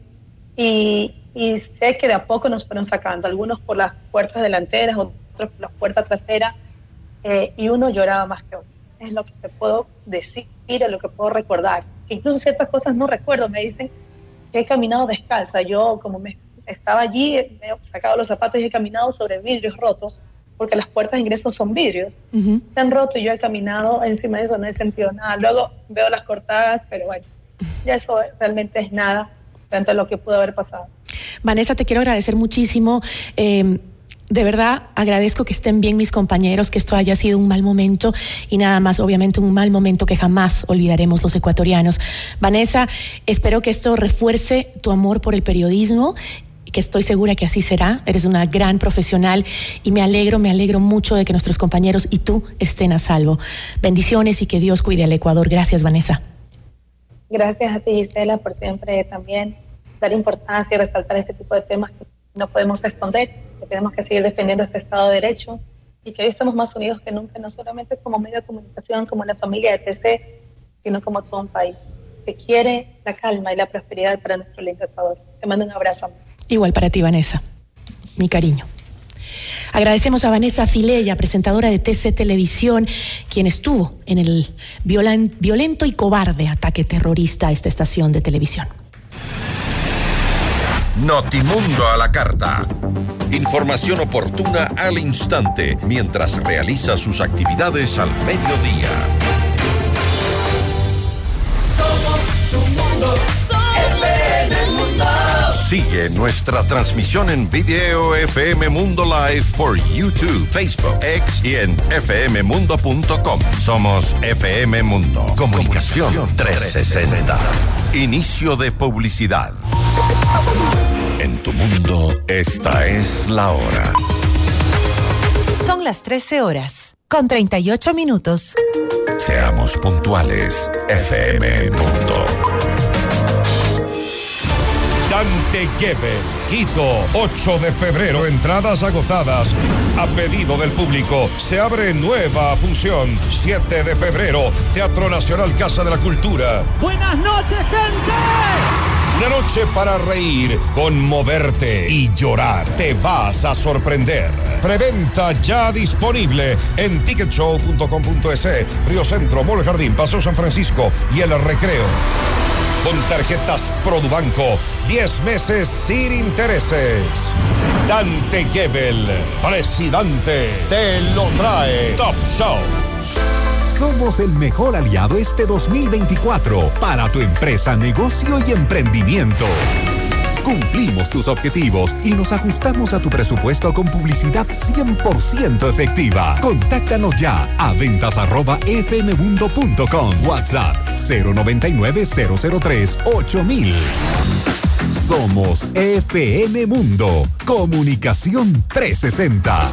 Y, y sé que de a poco nos fueron sacando, algunos por las puertas delanteras, otros por las puertas traseras, eh, y uno lloraba más que otro. Es lo que te puedo decir, es lo que puedo recordar. Que incluso ciertas cosas no recuerdo. Me dicen que he caminado descalza. Yo, como me estaba allí, me he sacado los zapatos y he caminado sobre vidrios rotos porque las puertas de ingreso son vidrios, se han roto y yo he caminado encima de eso, no he sentido nada. Luego veo las cortadas, pero bueno, ya eso realmente es nada frente a lo que pudo haber pasado.
Vanessa, te quiero agradecer muchísimo. Em, de verdad agradezco que estén bien mis compañeros, que esto haya sido un mal momento y nada más, obviamente un mal momento que jamás olvidaremos los ecuatorianos. Vanessa, espero que esto refuerce tu amor por el periodismo que estoy segura que así será. Eres una gran profesional y me alegro, me alegro mucho de que nuestros compañeros y tú estén a salvo. Bendiciones y que Dios cuide al Ecuador. Gracias, Vanessa.
Gracias a ti, Gisela, por siempre también dar importancia y resaltar este tipo de temas que no podemos esconder, que tenemos que seguir defendiendo este Estado de Derecho y que hoy estamos más unidos que nunca, no solamente como medio de comunicación, como la familia de TC, sino como todo un país que quiere la calma y la prosperidad para nuestro lindo Ecuador. Te mando un abrazo.
Igual para ti, Vanessa. Mi cariño. Agradecemos a Vanessa Fileya, presentadora de TC Televisión, quien estuvo en el violento y cobarde ataque terrorista a esta estación de televisión.
Notimundo a la carta. Información oportuna al instante mientras realiza sus actividades al mediodía. Sigue nuestra transmisión en video FM Mundo Live por YouTube, Facebook, X y en fmmundo.com. Somos FM Mundo. Comunicación 360. Inicio de publicidad. En tu mundo, esta es la hora.
Son las 13 horas, con 38 minutos.
Seamos puntuales, FM Mundo. Dante Gebel, Quito, 8 de febrero, entradas agotadas. A pedido del público, se abre nueva función. 7 de febrero, Teatro Nacional Casa de la Cultura.
Buenas noches, gente.
Una noche para reír, conmoverte y llorar. Te vas a sorprender. Preventa ya disponible en ticketshow.com.es, Río Centro, Mall Jardín, Paso San Francisco y El Recreo con tarjetas Produbanco. 10 meses sin intereses. Dante Gebel, presidente, te lo trae Top Show.
Somos el mejor aliado este 2024 para tu empresa, negocio y emprendimiento. Cumplimos tus objetivos y nos ajustamos a tu presupuesto con publicidad 100% efectiva. Contáctanos ya a ventas arroba fmmundo.com. WhatsApp 099 003 8000. Somos FM Mundo. Comunicación 360.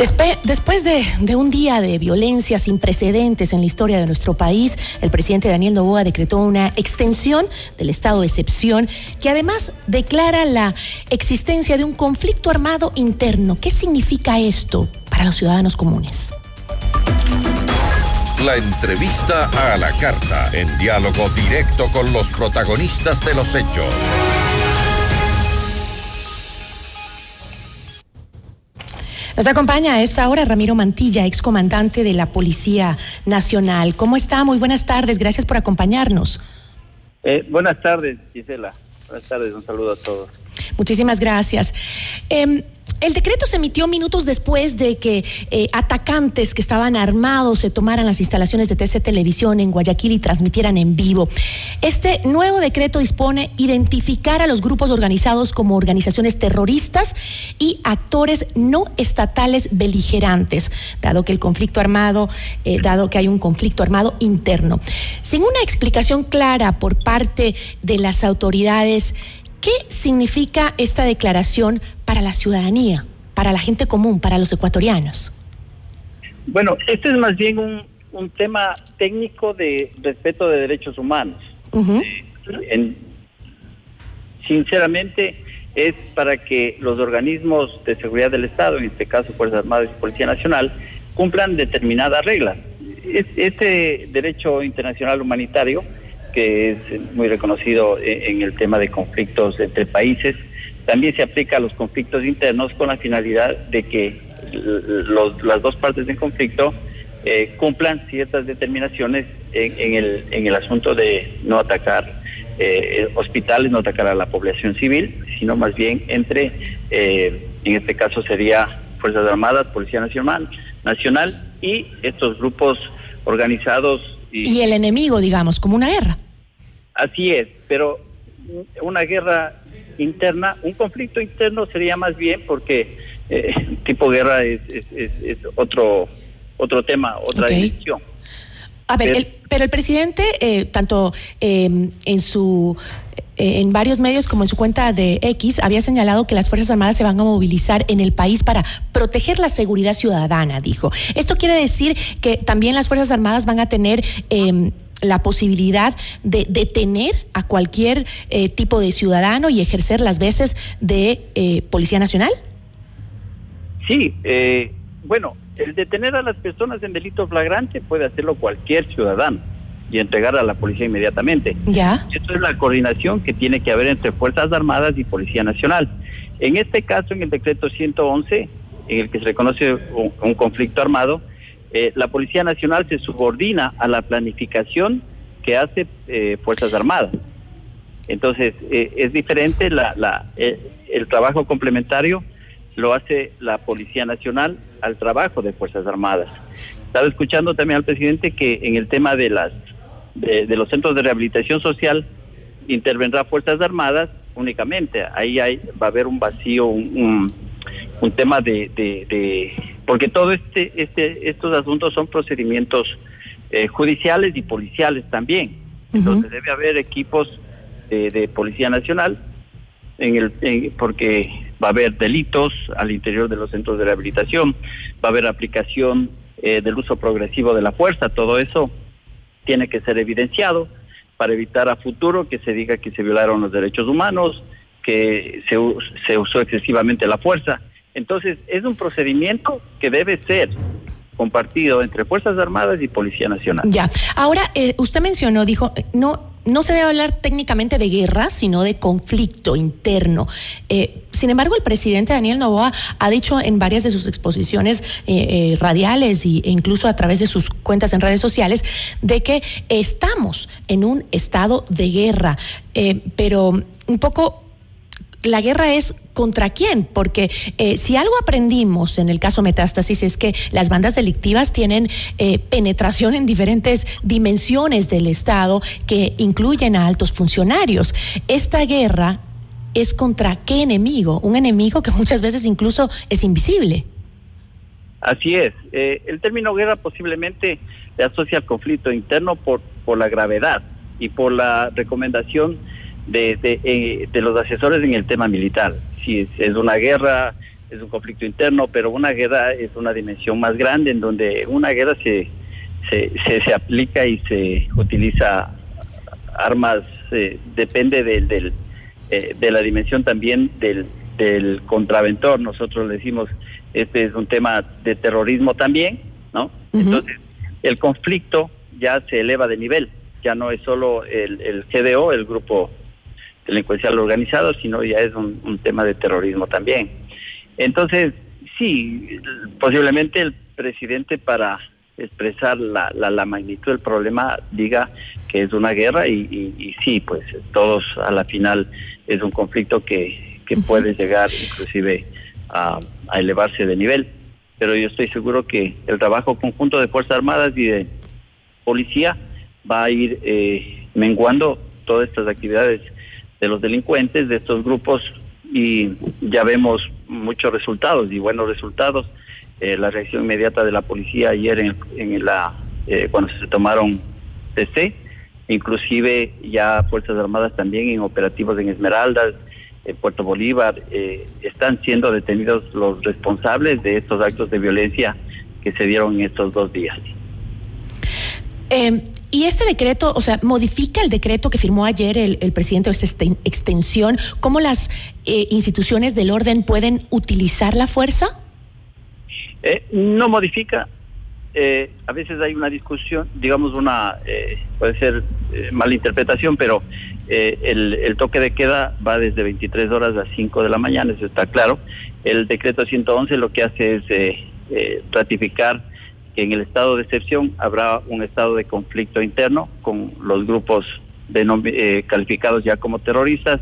Después de, un día de violencia sin precedentes en la historia de nuestro país, el presidente Daniel Novoa decretó una extensión del estado de excepción que además declara la existencia de un conflicto armado interno. ¿Qué significa esto para los ciudadanos comunes?
La entrevista a la carta, en diálogo directo con los protagonistas de los hechos.
Nos acompaña a esta hora Ramiro Mantilla, excomandante de la Policía Nacional. ¿Cómo está? Muy buenas tardes, gracias por acompañarnos.
Eh, buenas tardes, Gisela. Buenas tardes, un saludo a todos.
Muchísimas gracias. Em, el decreto se emitió minutos después de que eh, atacantes que estaban armados se tomaran las instalaciones de TC Televisión en Guayaquil y transmitieran en vivo. Este nuevo decreto dispone identificar a los grupos organizados como organizaciones terroristas y actores no estatales beligerantes, dado que el conflicto armado, eh, dado que hay un conflicto armado interno. Sin una explicación clara por parte de las autoridades, ¿Qué significa esta declaración para la ciudadanía, para la gente común, para los ecuatorianos?
Bueno, este es más bien un, tema técnico de respeto de derechos humanos. Eh, sinceramente, es para que los organismos de seguridad del Estado, en este caso Fuerzas Armadas y Policía Nacional, cumplan determinadas reglas. Este derecho internacional humanitario que es muy reconocido en el tema de conflictos entre países. También se aplica a los conflictos internos con la finalidad de que las dos partes del conflicto eh, cumplan ciertas determinaciones en, el, en el asunto de no atacar eh, hospitales, no atacar a la población civil, sino más bien entre, eh, en este caso sería Fuerzas Armadas, Policía Nacional, Nacional y estos grupos organizados
y, el enemigo, digamos, como una guerra.
Así es, pero una guerra interna, un conflicto interno sería más bien porque eh, (laughs) tipo guerra es, otro otro tema, otra dimensión.
A ver, pero el, presidente, eh, tanto em, en su eh, en varios medios como en su cuenta de X, había señalado que las Fuerzas Armadas se van a movilizar en el país para proteger la seguridad ciudadana, dijo. Esto quiere decir que también las Fuerzas Armadas van a tener em, la posibilidad de detener a cualquier eh, tipo de ciudadano y ejercer las veces de eh, Policía Nacional?
Sí, eh, bueno, el detener a las personas en delito flagrante puede hacerlo cualquier ciudadano y entregar a la policía inmediatamente.
Ya.
Esto es la coordinación que tiene que haber entre Fuerzas Armadas y Policía Nacional. En este caso, en el decreto 111, en el que se reconoce un conflicto armado, eh, la Policía Nacional se subordina a la planificación que hace eh, Fuerzas Armadas. Entonces, eh, es diferente, la, el trabajo complementario lo hace la Policía Nacional al trabajo de Fuerzas Armadas. Estaba escuchando también al presidente que en el tema de, las, de, los centros de rehabilitación social intervendrá Fuerzas Armadas únicamente. Ahí hay, va a haber un vacío, un, tema de porque todo este, este, estos asuntos son procedimientos eh, judiciales y policiales también. Entonces debe haber equipos de, de Policía Nacional en el, en- porque va a haber delitos al interior de los centros de rehabilitación, va a haber aplicación eh, del uso progresivo de la fuerza, todo eso tiene que ser evidenciado para evitar a futuro que se diga que se violaron los derechos humanos, que se, se usó excesivamente la fuerza. Entonces, es un procedimiento que debe ser compartido entre Fuerzas Armadas y Policía Nacional.
Ya. Ahora, eh, usted mencionó, dijo, eh, no, no se debe hablar técnicamente de guerra, sino de conflicto interno. Eh, sin embargo, el presidente Daniel Novoa ha dicho en varias de sus exposiciones eh, eh, radiales y- e incluso a través de sus cuentas en redes sociales de que estamos en un estado de guerra, pero un poco la guerra es contra quién, porque eh, si algo aprendimos en el caso Metástasis es que las bandas delictivas tienen eh, penetración en diferentes dimensiones del Estado que incluyen a altos funcionarios. Esta guerra es contra qué enemigo, un enemigo que muchas veces incluso es invisible.
Así es. Eh, el término guerra posiblemente se asocia al conflicto interno por, por la gravedad y por la recomendación de, de, eh, de los asesores en el tema militar. Si es, una guerra, es un conflicto interno, pero una guerra es una dimensión más grande en donde una guerra se, se, se, se aplica y se utiliza armas, eh, depende del, del, eh, de la dimensión también del, del contraventor. Nosotros le decimos, este es un tema de terrorismo también, ¿no? Entonces, el conflicto ya se eleva de nivel, ya no es solo el, el GDO, el grupo delincuencial organizado, sino ya es un, un tema de terrorismo también. Entonces, sí, posiblemente el presidente para expresar la, la, la magnitud del problema diga que es una guerra y, y, y sí, pues todos a la final es un conflicto que, que puede llegar inclusive a, a elevarse de nivel. Pero yo estoy seguro que el trabajo conjunto de Fuerzas Armadas y de Policía va a ir eh, menguando todas estas actividades de los delincuentes, de estos grupos, y ya vemos muchos resultados y buenos resultados. Eh, la reacción inmediata de la policía ayer en, en la eh, cuando se tomaron TC, inclusive ya Fuerzas Armadas también en operativos en Esmeraldas, en Puerto Bolívar, eh, están siendo detenidos los responsables de estos actos de violencia que se dieron en estos dos días.
Eh, y este decreto, o sea, modifica el decreto que firmó ayer el, el presidente de esta extensión, ¿cómo las eh, instituciones del orden pueden utilizar la fuerza?
Eh, no modifica. Eh, a veces hay una discusión, digamos una, eh, puede ser eh, mala interpretación, pero el, el toque de queda va desde 23 horas a 5 de la mañana, eso está claro. El decreto 111 lo que hace es ratificar que en el estado de excepción habrá un estado de conflicto interno con los grupos eh, calificados ya como terroristas,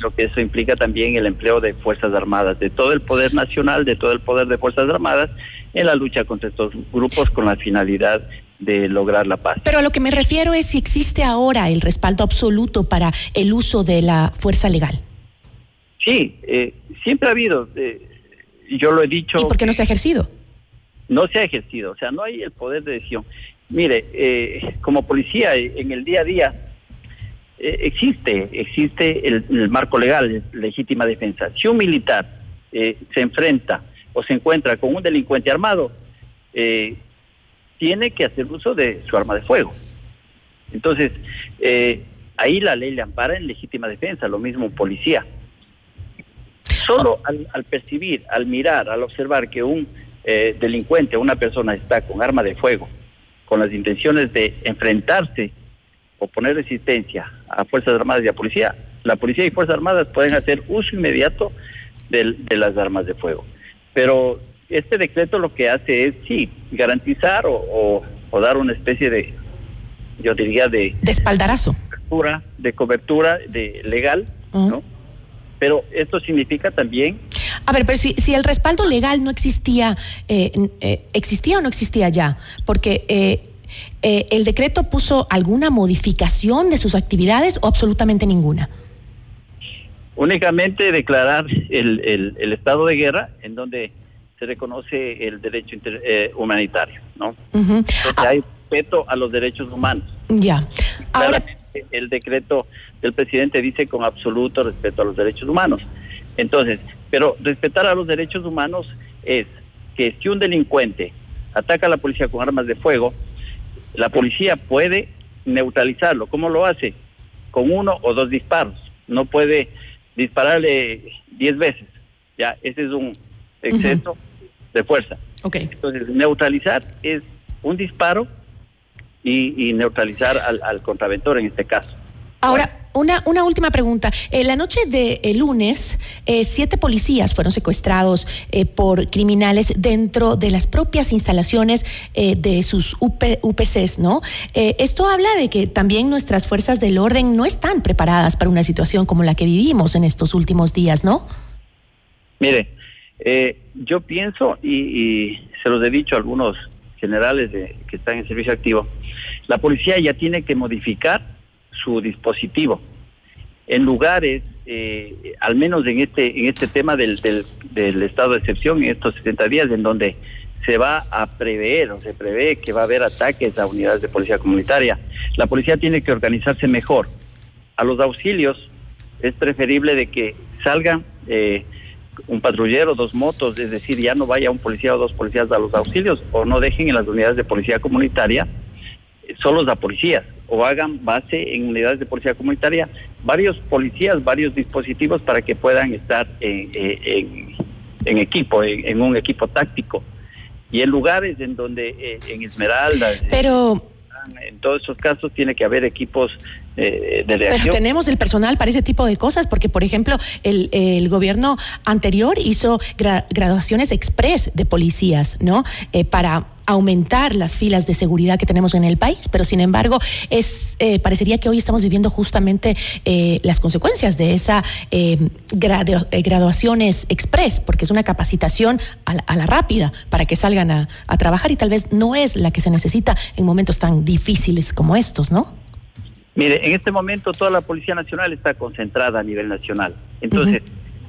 lo que eso implica también el empleo de Fuerzas Armadas, de todo el poder nacional, de todo el poder de Fuerzas Armadas en la lucha contra estos grupos con la finalidad de lograr la paz.
Pero a lo que me refiero es si existe ahora el respaldo absoluto para el uso de la fuerza legal.
Sí, eh, siempre ha habido, eh, yo lo he dicho.
¿Y por qué no se ha ejercido?
No se ha ejercido, o sea, no hay el poder de decisión. Mire, eh, como policía eh, en el día a día eh, existe, existe el, el marco legal, legítima defensa. Si un militar eh, se enfrenta o se encuentra con un delincuente armado, eh, tiene que hacer uso de su arma de fuego. Entonces, eh, ahí la ley le ampara en legítima defensa, lo mismo un policía. Solo al, al percibir, al mirar, al observar que un eh, delincuente, una persona está con arma de fuego, con las intenciones de enfrentarse o poner resistencia a Fuerzas Armadas y a Policía, la Policía y Fuerzas Armadas pueden hacer uso inmediato del- de, las armas de fuego. Pero este decreto lo que hace es, sí, garantizar o, o- o dar una especie de, yo diría, de...
De espaldarazo.
De cobertura de legal, ¿no? Pero esto significa también
A ver, pero si, si el respaldo legal no existía, eh, eh, ¿existía o no existía ya? Porque eh, eh, el decreto puso alguna modificación de sus actividades o absolutamente ninguna.
únicamente declarar el, el- el estado de guerra en donde se reconoce el derecho inter- eh, humanitario, ¿no? Entonces hay respeto a los derechos humanos.
Ya. Ahora,
el decreto del presidente dice con absoluto respeto a los derechos humanos. Entonces, pero respetar a los derechos humanos es que si un delincuente ataca a la policía con armas de fuego, la policía puede neutralizarlo. ¿Cómo lo hace? Con uno o dos disparos. No puede dispararle diez veces. Ya, ese es un exceso de fuerza.
Okay.
Entonces, neutralizar es un disparo y, neutralizar al, contraventor en este caso.
Ahora, una, una última pregunta. En la noche de lunes, eh, siete policías fueron secuestrados eh, por criminales dentro de las propias instalaciones eh, de sus UPCs, ¿no? esto habla de que también nuestras fuerzas del orden no están preparadas para una situación como la que vivimos en estos últimos días, ¿no?
Mire, yo pienso, y, y, se los he dicho a algunos generales de, que están en servicio activo, la policía ya tiene que modificar su dispositivo. En lugares, eh, al menos en este, en este tema del, del, estado de excepción, en estos 70 días, en donde se va a prever o se prevé que va a haber ataques a unidades de policía comunitaria, la policía tiene que organizarse mejor. A los auxilios es preferible de que salgan eh, un patrullero, dos motos, es decir, ya no vaya un policía o dos policías a los auxilios o no dejen en las unidades de policía comunitaria eh, solos a policías o hagan base en unidades de policía comunitaria varios policías, varios dispositivos para que puedan estar en, en, equipo, en, un equipo táctico. Y en lugares en donde, eh, en Esmeralda,
pero
en todos esos casos tiene que haber equipos eh, de reacción.
Pero tenemos el personal para ese tipo de cosas, porque por ejemplo el, el gobierno anterior hizo graduaciones express de policías, ¿no? Eh, para aumentar las filas de seguridad que tenemos en el país, pero sin embargo es eh, parecería que hoy estamos viviendo justamente eh, las consecuencias de esa eh, graduaciones express, porque es una capacitación a la, rápida para que salgan a, a trabajar y tal vez no es la que se necesita en momentos tan difíciles como estos, ¿no?
Mire, en este momento toda la Policía Nacional está concentrada a nivel nacional. Entonces,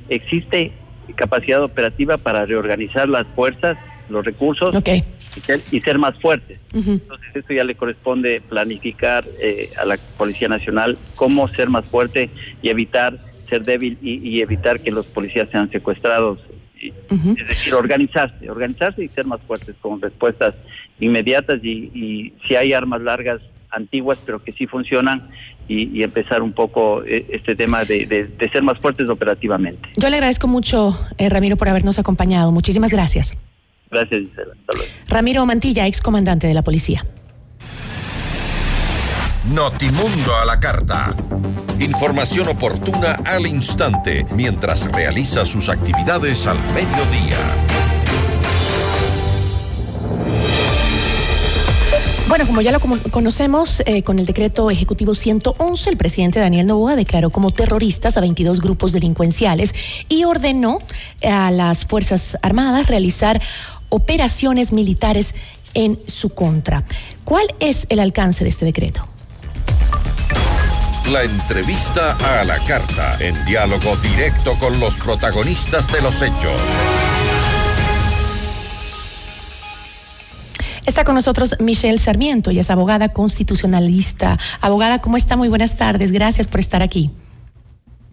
existe capacidad operativa para reorganizar las fuerzas, los recursos y, ser, más fuertes. Entonces, eso ya le corresponde planificar eh, a la Policía Nacional cómo ser más fuerte y evitar ser débil y, evitar que los policías sean secuestrados. Es decir, organizarse, organizarse y ser más fuertes con respuestas inmediatas y, y si hay armas largas antiguas pero que sí funcionan y, empezar un poco eh, este tema de, ser más fuertes operativamente.
Yo le agradezco mucho, eh, Ramiro, por habernos acompañado. Muchísimas gracias.
Gracias, Gisela.
Ramiro Mantilla, ex comandante de la policía.
Notimundo a la carta. Información oportuna al instante mientras realiza sus actividades al mediodía.
Bueno, como ya lo conocemos, eh, con el decreto ejecutivo 111, el presidente Daniel Novoa declaró como terroristas a 22 grupos delincuenciales y ordenó a las Fuerzas Armadas realizar operaciones militares en su contra. ¿Cuál es el alcance de este decreto?
La entrevista a la carta, en diálogo directo con los protagonistas de los hechos.
Está con nosotros Michelle Sarmiento, ella es abogada constitucionalista. Abogada, ¿cómo está? Muy buenas tardes, gracias por estar aquí.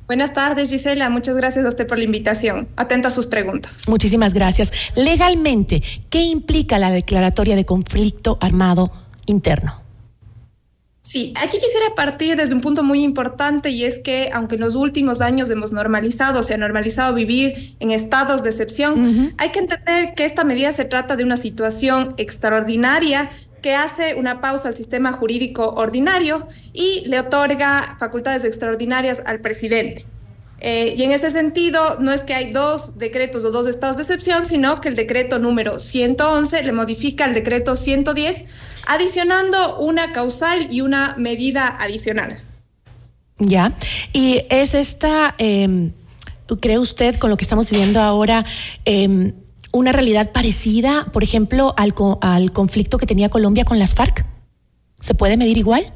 Buenas tardes, Gisela. Muchas gracias a usted por la invitación. Atenta a sus preguntas.
Muchísimas gracias. Legalmente, ¿qué implica la declaratoria de conflicto armado interno?
Sí, aquí quisiera partir desde un punto muy importante y es que aunque en los últimos años hemos normalizado, se ha normalizado vivir en estados de excepción, hay que entender que esta medida se trata de una situación extraordinaria que hace una pausa al sistema jurídico ordinario y le otorga facultades extraordinarias al presidente. Eh, y en ese sentido, no es que hay dos decretos o dos estados de excepción, sino que el decreto número 111 le modifica al decreto 110 adicionando una causal y una medida adicional.
Ya, y es esta, eh, ¿cree usted con lo que estamos viviendo ahora? Em, una realidad parecida, por ejemplo, al, al conflicto que tenía Colombia con las FARC? ¿Se puede medir igual?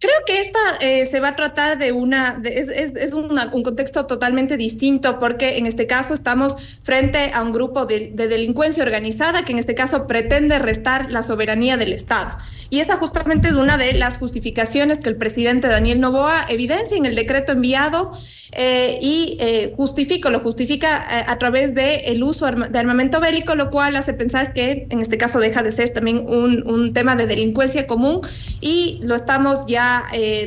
Creo que esta eh, se va a tratar de una, es, es, un contexto totalmente distinto porque en este caso estamos frente a un grupo de, de delincuencia organizada que en este caso pretende restar la soberanía del Estado. Y esa justamente es una de las justificaciones que el presidente Daniel Novoa evidencia en el decreto enviado eh, y eh, justifica, lo justifica eh, a, través del el uso de armamento bélico, lo cual hace pensar que en este caso deja de ser también un tema de delincuencia común y lo estamos ya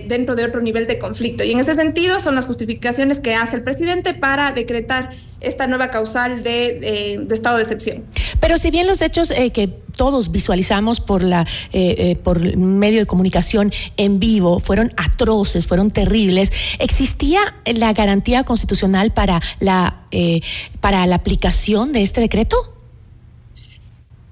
dentro de otro nivel de conflicto. Y en ese sentido son las justificaciones que hace el presidente para decretar esta nueva causal de, de estado de excepción.
Pero si bien los hechos que todos visualizamos por la por medio de comunicación en vivo fueron atroces, fueron terribles, existía la garantía constitucional para la, eh, para la aplicación de este decreto?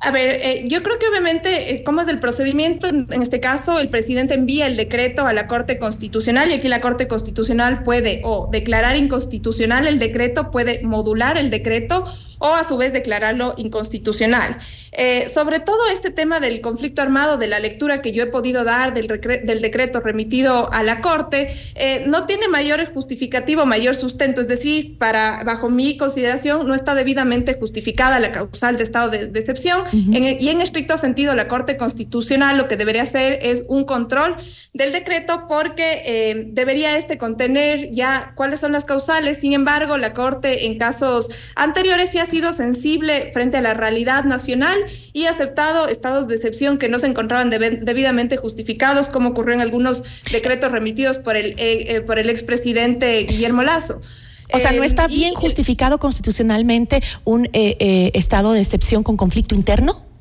A ver, eh, yo creo que obviamente, eh, ¿cómo es el procedimiento? En este caso, el presidente envía el decreto a la Corte Constitucional y aquí la Corte Constitucional puede o declarar inconstitucional el decreto, puede modular el decreto o a su vez declararlo inconstitucional. Eh, sobre todo este tema del conflicto armado, de la lectura que yo he podido dar del, del decreto remitido a la Corte, eh, no tiene mayor justificativo, mayor sustento, es decir, para, bajo mi consideración, no está debidamente justificada la causal de estado de, excepción y en estricto sentido la Corte Constitucional lo que debería hacer es un control del decreto porque eh, debería este contener ya cuáles son las causales, sin embargo, la Corte en casos anteriores sí ha sido sensible frente a la realidad nacional y aceptado estados de excepción que no se encontraban debidamente justificados, como ocurrió en algunos decretos remitidos por el, eh, eh, por el expresidente Guillermo Lazo.
O sea, ¿no está bien justificado constitucionalmente un estado de excepción con conflicto interno?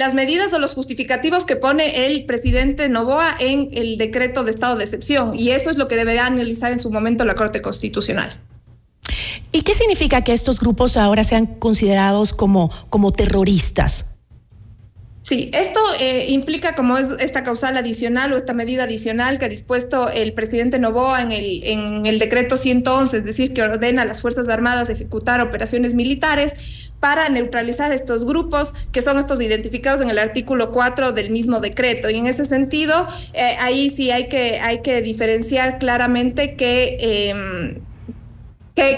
las medidas o los justificativos que pone el presidente Novoa en el decreto de estado de excepción. Y eso es lo que deberá analizar en su momento la Corte Constitucional.
¿Y qué significa que estos grupos ahora sean considerados como, como terroristas?
Sí, esto eh, implica como es esta causal adicional o esta medida adicional que ha dispuesto el presidente Novoa en el, en el decreto 111, es decir, que ordena a las Fuerzas Armadas ejecutar operaciones militares para neutralizar estos grupos que son estos identificados en el artículo 4 del mismo decreto. Y en ese sentido, eh, ahí sí hay que, hay que diferenciar claramente que... Eh,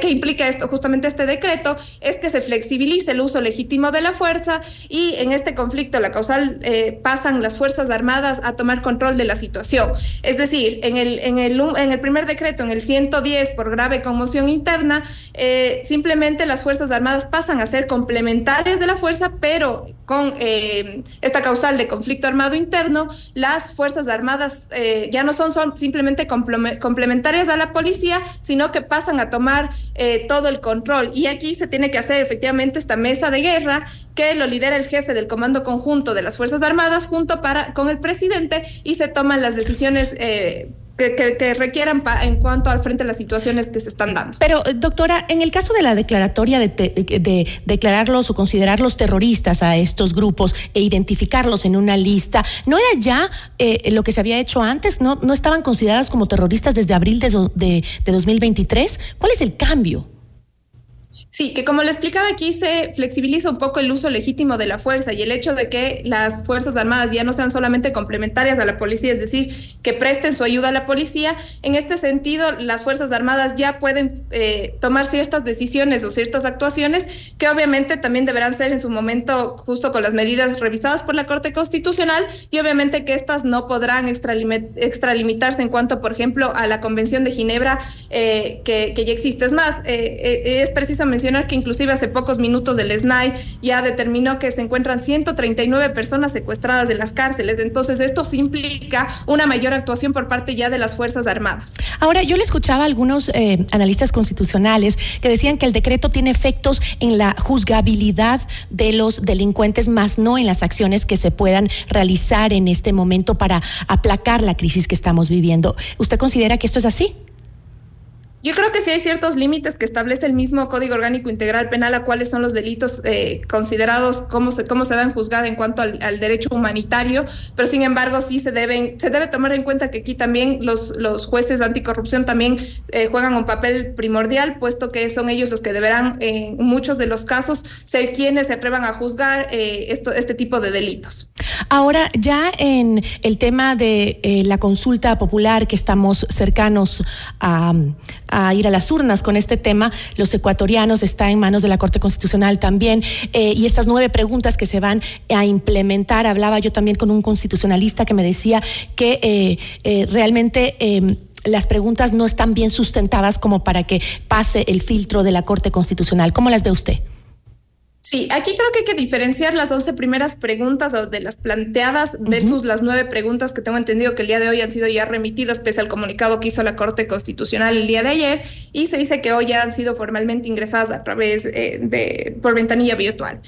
¿Qué, implica esto? Justamente este decreto es que se flexibilice el uso legítimo de la fuerza y en este conflicto, la causal, eh, pasan las Fuerzas Armadas a tomar control de la situación. Es decir, en el, en el, en el primer decreto, en el 110, por grave conmoción interna, eh, simplemente las Fuerzas Armadas pasan a ser complementarias de la fuerza, pero con eh, esta causal de conflicto armado interno, las Fuerzas Armadas ya no son, son simplemente complementarias a la policía, sino que pasan a tomar eh, todo el control. Y aquí se tiene que hacer efectivamente esta mesa de guerra que lo lidera el jefe del Comando Conjunto de las Fuerzas Armadas junto para, con el presidente y se toman las decisiones. Eh, que, requieran en cuanto al frente a las situaciones que se están dando.
Pero, doctora, en el caso de la declaratoria de, de, declararlos o considerarlos terroristas a estos grupos e identificarlos en una lista, ¿no era ya eh, lo que se había hecho antes? ¿No, ¿No estaban considerados como terroristas desde abril de, de, de 2023? ¿Cuál es el cambio?
Sí, que como le explicaba aquí, se flexibiliza un poco el uso legítimo de la fuerza y el hecho de que las Fuerzas Armadas ya no sean solamente complementarias a la policía, es decir, que presten su ayuda a la policía. En este sentido, las Fuerzas Armadas ya pueden eh, tomar ciertas decisiones o ciertas actuaciones que obviamente también deberán ser en su momento justo con las medidas revisadas por la Corte Constitucional y obviamente que estas no podrán extralimitarse en cuanto, por ejemplo, a la Convención de Ginebra eh, que, ya existe. Es más, eh, es precisamente mencionar que inclusive hace pocos minutos el SNAI ya determinó que se encuentran 139 personas secuestradas en las cárceles. Entonces, esto implica una mayor actuación por parte ya de las Fuerzas Armadas.
Ahora, yo le escuchaba a algunos eh, analistas constitucionales que decían que el decreto tiene efectos en la juzgabilidad de los delincuentes, más no en las acciones que se puedan realizar en este momento para aplacar la crisis que estamos viviendo. ¿Usted considera que esto es así?
Yo creo que sí hay ciertos límites que establece el mismo Código Orgánico Integral Penal a cuáles son los delitos eh, considerados, cómo se, cómo se deben juzgar en cuanto al, derecho humanitario, pero sin embargo sí se deben, se debe tomar en cuenta que aquí también los, los jueces de anticorrupción también eh, juegan un papel primordial, puesto que son ellos los que deberán, en muchos de los casos, ser quienes se atrevan a juzgar eh, esto, este tipo de delitos.
Ahora, ya en el tema de eh, la consulta popular, que estamos cercanos a, ir a las urnas con este tema, los ecuatorianos está en manos de la Corte Constitucional también, eh, y estas nueve preguntas que se van a implementar, hablaba yo también con un constitucionalista que me decía que eh, realmente em, las preguntas no están bien sustentadas como para que pase el filtro de la Corte Constitucional. ¿Cómo las ve usted?
Sí, aquí creo que hay que diferenciar las 11 primeras preguntas de las planteadas versus las nueve preguntas que tengo entendido que el día de hoy han sido ya remitidas pese al comunicado que hizo la Corte Constitucional el día de ayer y se dice que hoy ya han sido formalmente ingresadas a través eh, de por ventanilla virtual.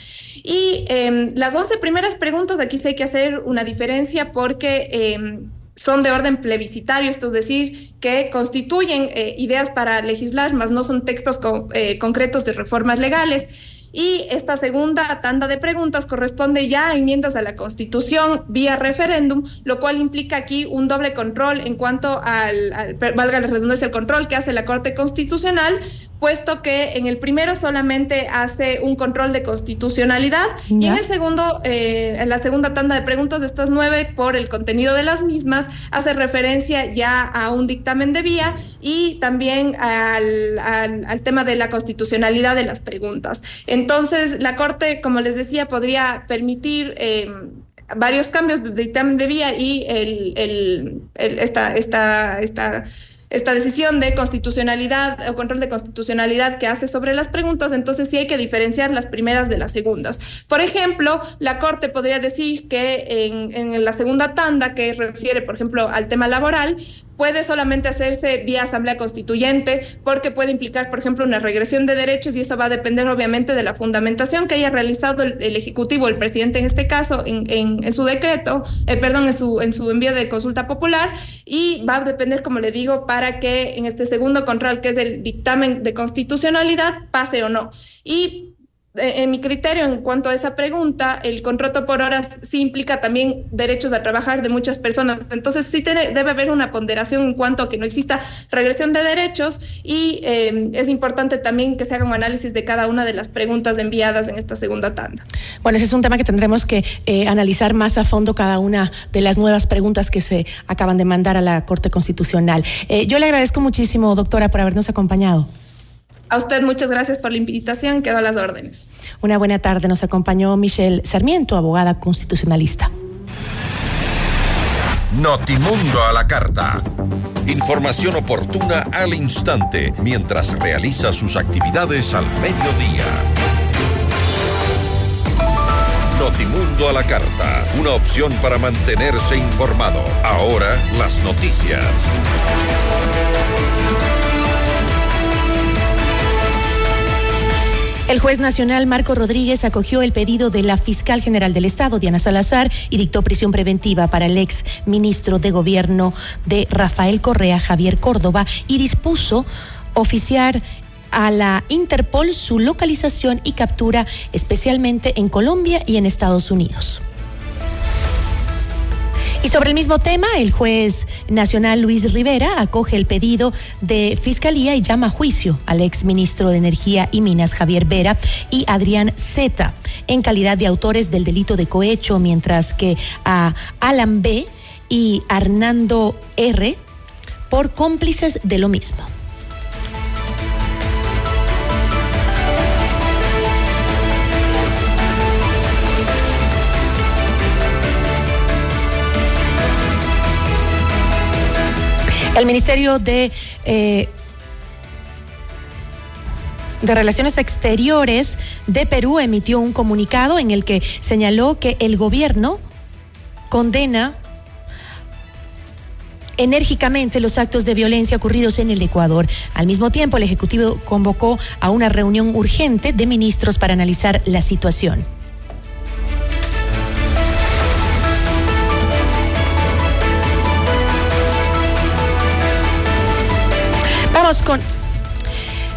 Y em, las 11 primeras preguntas aquí sí hay que hacer una diferencia porque em, son de orden plebiscitario, esto es decir, que constituyen eh, ideas para legislar, más no son textos eh, concretos de reformas legales. Y esta segunda tanda de preguntas corresponde ya a enmiendas a la Constitución vía referéndum, lo cual implica aquí un doble control en cuanto al, al valga la redundancia, el control que hace la Corte Constitucional puesto que en el primero solamente hace un control de constitucionalidad y en el segundo, eh, en la segunda tanda de preguntas de estas nueve, por el contenido de las mismas, hace referencia ya a un dictamen de vía y también al, al, tema de la constitucionalidad de las preguntas. Entonces, la Corte, como les decía, podría permitir... Eh, varios cambios de dictamen de vía y el, el, el esta, esta, esta esta decisión de constitucionalidad o control de constitucionalidad que hace sobre las preguntas, entonces sí hay que diferenciar las primeras de las segundas. Por ejemplo, la Corte podría decir que en, en la segunda tanda, que refiere, por ejemplo, al tema laboral, puede solamente hacerse vía asamblea constituyente porque puede implicar, por ejemplo, una regresión de derechos y eso va a depender obviamente de la fundamentación que haya realizado el, Ejecutivo, el presidente en este caso, en, en, su decreto, eh, perdón, en su, en su envío de consulta popular y va a depender, como le digo, para que en este segundo control, que es el dictamen de constitucionalidad, pase o no. En mi criterio en cuanto a esa pregunta, el contrato por horas sí implica también derechos a trabajar de muchas personas. Entonces sí debe haber una ponderación en cuanto a que no exista regresión de derechos y eh, es importante también que se haga un análisis de cada una de las preguntas enviadas en esta segunda tanda.
Bueno, ese es un tema que tendremos que eh, analizar más a fondo cada una de las nuevas preguntas que se acaban de mandar a la Corte Constitucional. yo le agradezco muchísimo, doctora, por habernos acompañado.
A usted muchas gracias por la invitación, quedo a las órdenes.
Una buena tarde, nos acompañó Michelle Sarmiento, abogada constitucionalista.
Notimundo a la carta. Información oportuna al instante mientras realiza sus actividades al mediodía. Notimundo a la carta, una opción para mantenerse informado. Ahora las noticias.
El juez nacional Marco Rodríguez acogió el pedido de la fiscal general del Estado, Diana Salazar, y dictó prisión preventiva para el ex ministro de Gobierno de Rafael Correa, Javier Córdoba, y dispuso oficiar a la Interpol su localización y captura, especialmente en Colombia y en Estados Unidos. Y sobre el mismo tema, el juez nacional Luis Rivera acoge el pedido de fiscalía y llama a juicio al exministro de Energía y Minas Javier Vera y Adrián Zeta en calidad de autores del delito de cohecho, mientras que a Alan B y Hernando R por cómplices de lo mismo. El Ministerio de... Eh, de Relaciones Exteriores de Perú emitió un comunicado en el que señaló que el gobierno condena enérgicamente los actos de violencia ocurridos en el Ecuador. Al mismo tiempo, el Ejecutivo convocó a una reunión urgente de ministros para analizar la situación. Vamos con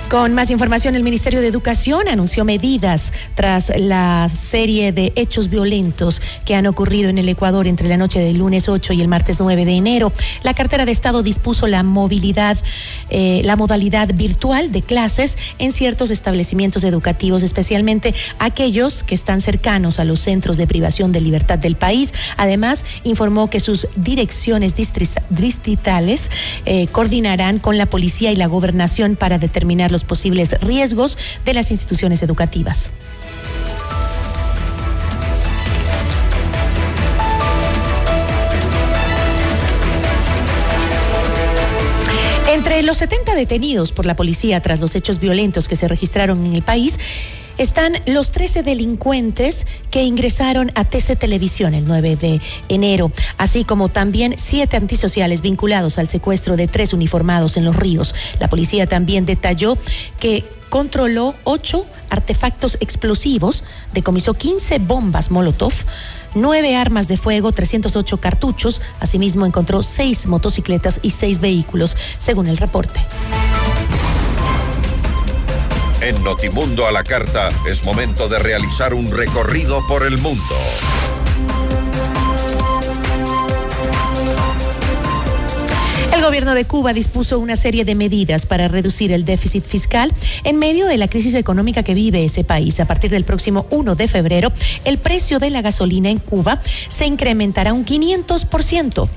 Con más información, el Ministerio de Educación anunció medidas tras la serie de hechos violentos que han ocurrido en el Ecuador entre la noche del lunes 8 y el martes 9 de enero. La cartera de Estado dispuso la movilidad, eh, la modalidad virtual de clases en ciertos establecimientos educativos, especialmente aquellos que están cercanos a los centros de privación de libertad del país. Además, informó que sus direcciones distritales eh, coordinarán con la policía y la gobernación para determinar los posibles riesgos de las instituciones educativas. Entre los 70 detenidos por la policía tras los hechos violentos que se registraron en el país, están los 13 delincuentes que ingresaron a TC Televisión el 9 de enero, así como también siete antisociales vinculados al secuestro de tres uniformados en los ríos. La policía también detalló que controló ocho artefactos explosivos, decomisó 15 bombas Molotov, nueve armas de fuego, 308 cartuchos, asimismo encontró seis motocicletas y seis vehículos, según el reporte.
En Notimundo a la Carta es momento de realizar un recorrido por el mundo.
El gobierno de Cuba dispuso una serie de medidas para reducir el déficit fiscal en medio de la crisis económica que vive ese país. A partir del próximo 1 de febrero, el precio de la gasolina en Cuba se incrementará un 500%.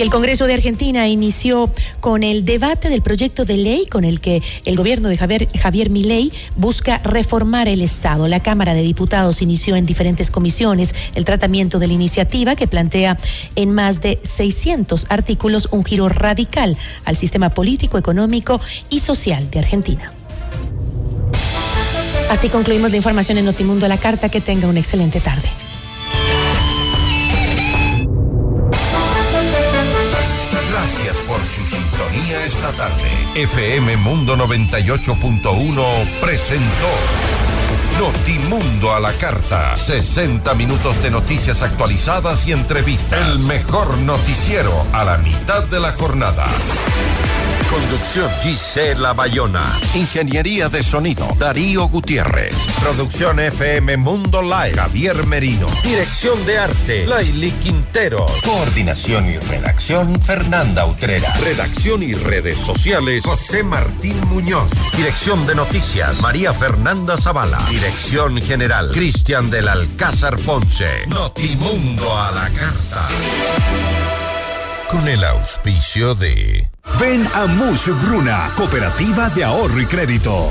Y el Congreso de Argentina inició con el debate del proyecto de ley con el que el gobierno de Javier, Javier Milei busca reformar el Estado. La Cámara de Diputados inició en diferentes comisiones el tratamiento de la iniciativa que plantea en más de 600 artículos un giro radical al sistema político, económico y social de Argentina. Así concluimos la información en Notimundo a la Carta. Que tenga una excelente tarde.
Esta tarde. FM Mundo 98.1 presentó Notimundo a la carta. 60 minutos de noticias actualizadas y entrevistas. El mejor noticiero a la mitad de la jornada. Conducción Gisela Bayona. Ingeniería de sonido Darío Gutiérrez. Producción FM Mundo Live Javier Merino. Dirección de arte Laili Quintero. Coordinación y redacción Fernanda Utrera. Redacción y redes sociales José Martín Muñoz. Dirección de noticias María Fernanda Zavala. Dirección general Cristian del Alcázar Ponce. Notimundo a la carta. Con el auspicio de
Ven a Mush Bruna, Cooperativa de Ahorro y Crédito.